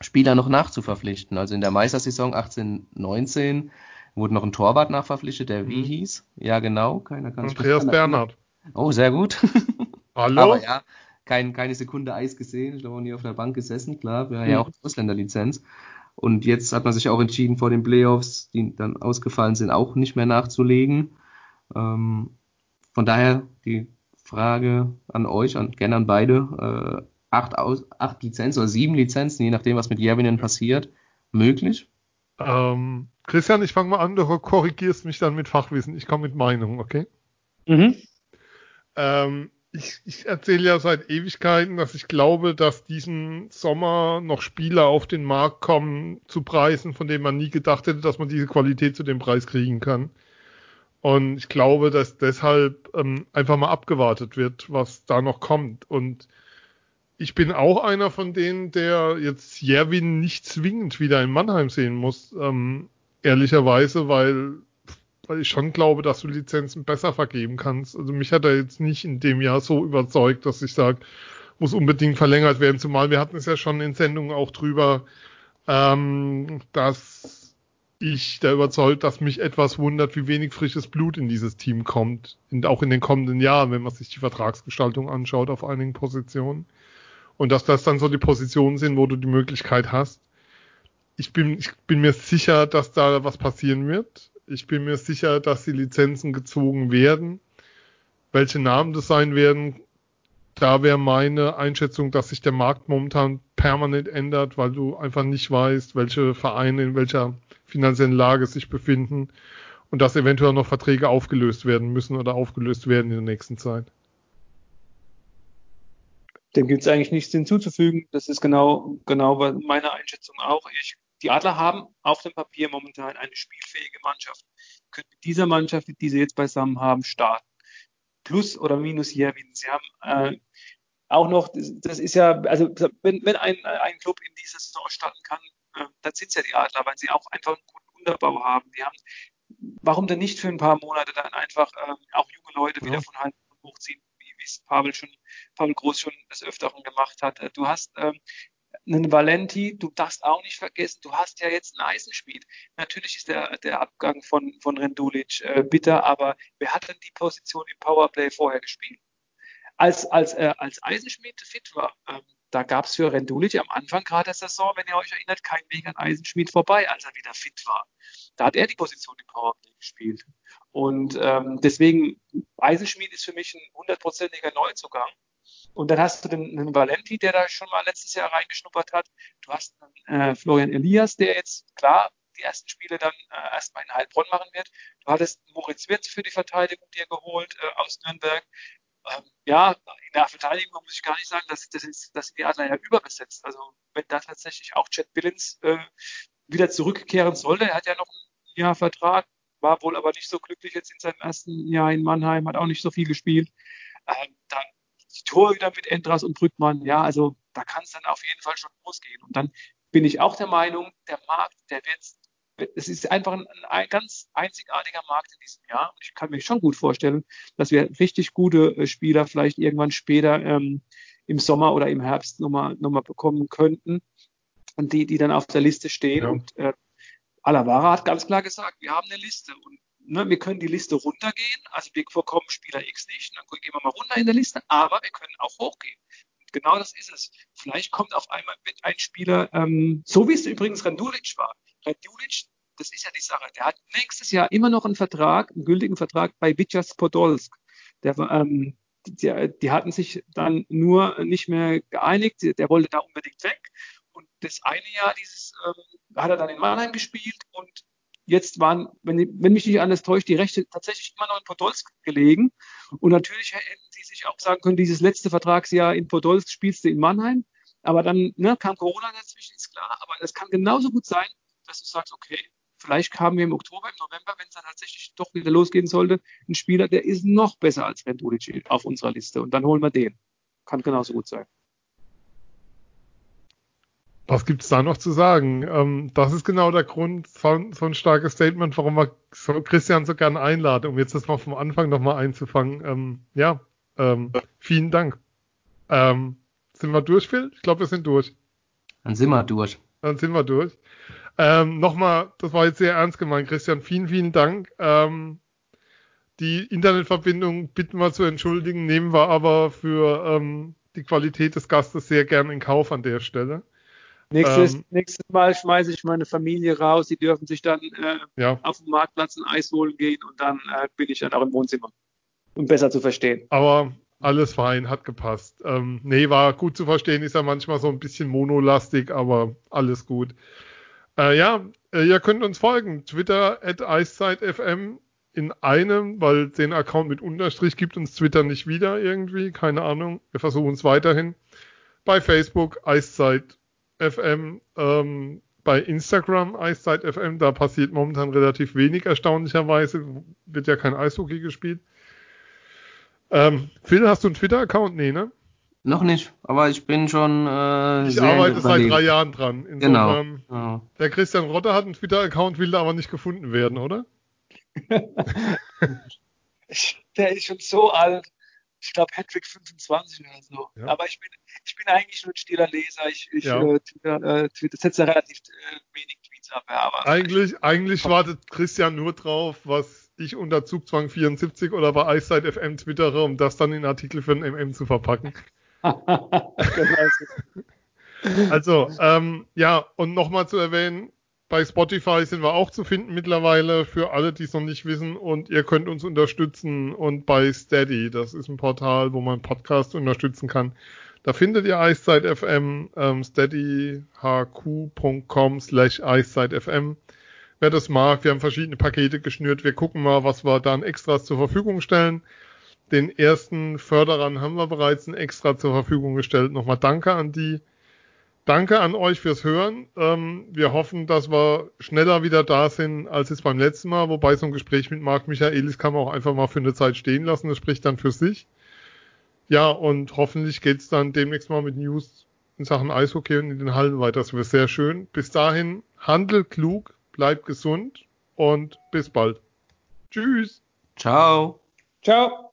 Spieler noch nachzuverpflichten. Also in der Meistersaison 18, 19 wurde noch ein Torwart nachverpflichtet, der wie mhm. hieß? Ja, genau. Keiner kann
Andreas Bernhard.
Oh, sehr gut. <laughs>
Hallo?
Aber ja, kein, keine Sekunde Eis gesehen. Ich glaube auch nie auf der Bank gesessen, klar, wir haben ja auch Ausländerlizenz. Und jetzt hat man sich auch entschieden, vor den Playoffs, die dann ausgefallen sind, auch nicht mehr nachzulegen. Ähm, von daher die Frage an euch, an, gerne an beide, äh, acht, Aus, acht Lizenzen oder sieben Lizenzen, je nachdem, was mit Jervinen passiert, möglich?
Ähm, Christian, ich fange mal an, du korrigierst mich dann mit Fachwissen. Ich komme mit Meinung, okay?
Mhm.
Ähm, ich, ich erzähle ja seit Ewigkeiten, dass ich glaube, dass diesen Sommer noch Spieler auf den Markt kommen zu Preisen, von denen man nie gedacht hätte, dass man diese Qualität zu dem Preis kriegen kann. Und ich glaube, dass deshalb ähm, einfach mal abgewartet wird, was da noch kommt. Und ich bin auch einer von denen, der jetzt Jerwin nicht zwingend wieder in Mannheim sehen muss, ähm, ehrlicherweise, weil weil ich schon glaube, dass du Lizenzen besser vergeben kannst. Also mich hat er jetzt nicht in dem Jahr so überzeugt, dass ich sage, muss unbedingt verlängert werden, zumal wir hatten es ja schon in Sendungen auch drüber, ähm, dass ich da überzeugt, dass mich etwas wundert, wie wenig frisches Blut in dieses Team kommt. Und auch in den kommenden Jahren, wenn man sich die Vertragsgestaltung anschaut auf einigen Positionen. Und dass das dann so die Positionen sind, wo du die Möglichkeit hast. Ich bin, ich bin mir sicher, dass da was passieren wird. Ich bin mir sicher, dass die Lizenzen gezogen werden. Welche Namen das sein werden, da wäre meine Einschätzung, dass sich der Markt momentan permanent ändert, weil du einfach nicht weißt, welche Vereine in welcher finanziellen Lage sich befinden und dass eventuell noch Verträge aufgelöst werden müssen oder aufgelöst werden in der nächsten Zeit.
Dem gibt es eigentlich nichts hinzuzufügen. Das ist genau, genau meine Einschätzung auch. Ich die Adler haben auf dem Papier momentan eine spielfähige Mannschaft, können mit dieser Mannschaft, die sie jetzt beisammen haben, starten. Plus oder minus Jerwin. Sie haben äh, auch noch, das, ist ja, also wenn, wenn ein, ein Club in dieser Saison starten kann, äh, dann sind es ja die Adler, weil sie auch einfach einen guten Unterbau haben. Die haben, warum denn nicht für ein paar Monate dann einfach äh, auch junge Leute wieder ja. von Hand hochziehen, wie es Pavel schon, Pavel Groß schon des Öfteren gemacht hat. Du hast ähm, einen Valenti, du darfst auch nicht vergessen, du hast ja jetzt einen Eisenschmied. Natürlich ist der, der Abgang von, von Rendulic äh, bitter, aber wer hat denn die Position im Powerplay vorher gespielt? Als, als, äh, als Eisenschmied fit war, ähm, da gab es für Rendulic am Anfang gerade der Saison, wenn ihr euch erinnert, keinen Weg an Eisenschmied vorbei, als er wieder fit war. Da hat er die Position im Powerplay gespielt. Und ähm, deswegen, Eisenschmied ist für mich ein hundertprozentiger Neuzugang. Und dann hast du den, den Valenti, der da schon mal letztes Jahr reingeschnuppert hat. Du hast einen, äh, Florian Elias, der jetzt klar die ersten Spiele dann äh, erstmal in Heilbronn machen wird. Du hattest Moritz Wirtz für die Verteidigung dir geholt äh, aus Nürnberg. Ähm, ja, in der Verteidigung muss ich gar nicht sagen, dass, das ist, dass die Adler ja überbesetzt. Also wenn da tatsächlich auch Chad Billings äh, wieder zurückkehren sollte, er hat ja noch ein Jahr Vertrag, war wohl aber nicht so glücklich jetzt in seinem ersten Jahr in Mannheim, hat auch nicht so viel gespielt. Ähm, dann Torhüter mit Endras und Brückmann, ja, also da kann es dann auf jeden Fall schon losgehen. Und dann bin ich auch der Meinung, der Markt, der wird, es ist einfach ein, ein, ganz einzigartiger Markt in diesem Jahr. Und ich kann mir schon gut vorstellen, dass wir richtig gute äh, Spieler vielleicht irgendwann später ähm, im Sommer oder im Herbst nochmal noch mal bekommen könnten und die, die dann auf der Liste stehen. Ja. Und äh, Alavara hat ganz klar gesagt, wir haben eine Liste und ne, wir können die Liste runtergehen. Also wir bekommen Spieler X nicht, dann gehen wir mal runter in der Liste, aber wir können auch hochgehen. Und genau das ist es. Vielleicht kommt auf einmal mit ein Spieler, ähm, so wie es übrigens Randulic war. Randulic, das ist ja die Sache, der hat nächstes Jahr immer noch einen Vertrag, einen gültigen Vertrag bei Vitjas Podolsk. Der, ähm, die, die hatten sich dann nur nicht mehr geeinigt, der wollte da unbedingt weg. Und das eine Jahr dieses ähm, hat er dann in Mannheim gespielt und jetzt waren, wenn, wenn mich nicht alles täuscht, die Rechte tatsächlich immer noch in Podolsk gelegen. Und natürlich hätten sie sich auch sagen können, dieses letzte Vertragsjahr in Podolsk spielst du in Mannheim. Aber dann ne, kam Corona dazwischen, ist klar. Aber es kann genauso gut sein, dass du sagst, okay, vielleicht haben wir im Oktober, im November, wenn es dann tatsächlich doch wieder losgehen sollte, einen Spieler, der ist noch besser als Rendulic auf unserer Liste. Und dann holen wir den. Kann genauso gut sein.
Was gibt es da noch zu sagen? Ähm, das ist genau der Grund, so, so, ein starkes Statement, warum wir so Christian so gerne einladen, um jetzt das mal vom Anfang nochmal einzufangen. Ähm, ja, ähm, vielen Dank. Ähm, sind wir durch, Phil? Ich glaube, wir sind durch.
Dann sind wir durch.
Dann sind wir durch. Ähm, Nochmal, das war jetzt sehr ernst gemeint, Christian. Vielen, vielen Dank. Ähm, die Internetverbindung bitten wir zu entschuldigen, nehmen wir aber für die Qualität des Gastes sehr gern in Kauf an der Stelle.
Nächstes, ähm, nächstes Mal schmeiße ich meine Familie raus, die dürfen sich dann äh, ja. auf dem Marktplatz ein Eis holen gehen und dann äh, bin ich dann auch im Wohnzimmer, um besser zu verstehen.
Aber alles fein, hat gepasst. Ähm, nee, war gut zu verstehen, ist ja manchmal so ein bisschen monolastig, aber alles gut. Äh, ja, äh, ihr könnt uns folgen. Twitter at EiszeitFM in einem, weil den Account mit Unterstrich gibt uns Twitter nicht wieder irgendwie, keine Ahnung. Wir versuchen es weiterhin. Bei Facebook Eiszeit FM, ähm, bei Instagram Eiszeit FM, da passiert momentan relativ wenig erstaunlicherweise, wird ja kein Eishockey gespielt. Ähm, Phil, hast du einen Twitter-Account? Nee, ne?
Noch nicht, aber ich bin schon. Äh,
ich arbeite seit drei Jahren dran. Insofern, genau. genau. Der Christian Rotter hat einen Twitter-Account, will da aber nicht gefunden werden, oder? <laughs>
der ist schon so alt ich glaube, Hattrick 25 oder so. Ja. Aber ich bin, ich bin eigentlich nur ein stiller Leser. Ich, ich ja. äh, Twitter, äh, setze relativ äh, wenig Tweets ab.
Aber eigentlich, eigentlich wartet Christian nur drauf, was ich unter Zugzwang 74 oder bei Eyesight FM twittere, um das dann in Artikel für den MM zu verpacken. <laughs> also, ähm, ja, und nochmal zu erwähnen, bei Spotify sind wir auch zu finden mittlerweile für alle, die es noch nicht wissen. Und ihr könnt uns unterstützen. Und bei Steady, das ist ein Portal, wo man Podcast unterstützen kann. Da findet ihr Eiszeit FM, ähm, steadyhq.com slash eiszeit.fm. Wer das mag, wir haben verschiedene Pakete geschnürt. Wir gucken mal, was wir dann Extras zur Verfügung stellen. Den ersten Förderern haben wir bereits ein Extra zur Verfügung gestellt. Nochmal danke an die. Danke an euch fürs Hören. Ähm, wir hoffen, dass wir schneller wieder da sind als es beim letzten Mal. Wobei so ein Gespräch mit Marc Michaelis kann man auch einfach mal für eine Zeit stehen lassen. Das spricht dann für sich. Ja, und hoffentlich geht's dann demnächst mal mit News in Sachen Eishockey und in den Hallen weiter. Das wäre sehr schön. Bis dahin, handelt klug, bleibt gesund und bis bald. Tschüss.
Ciao.
Ciao.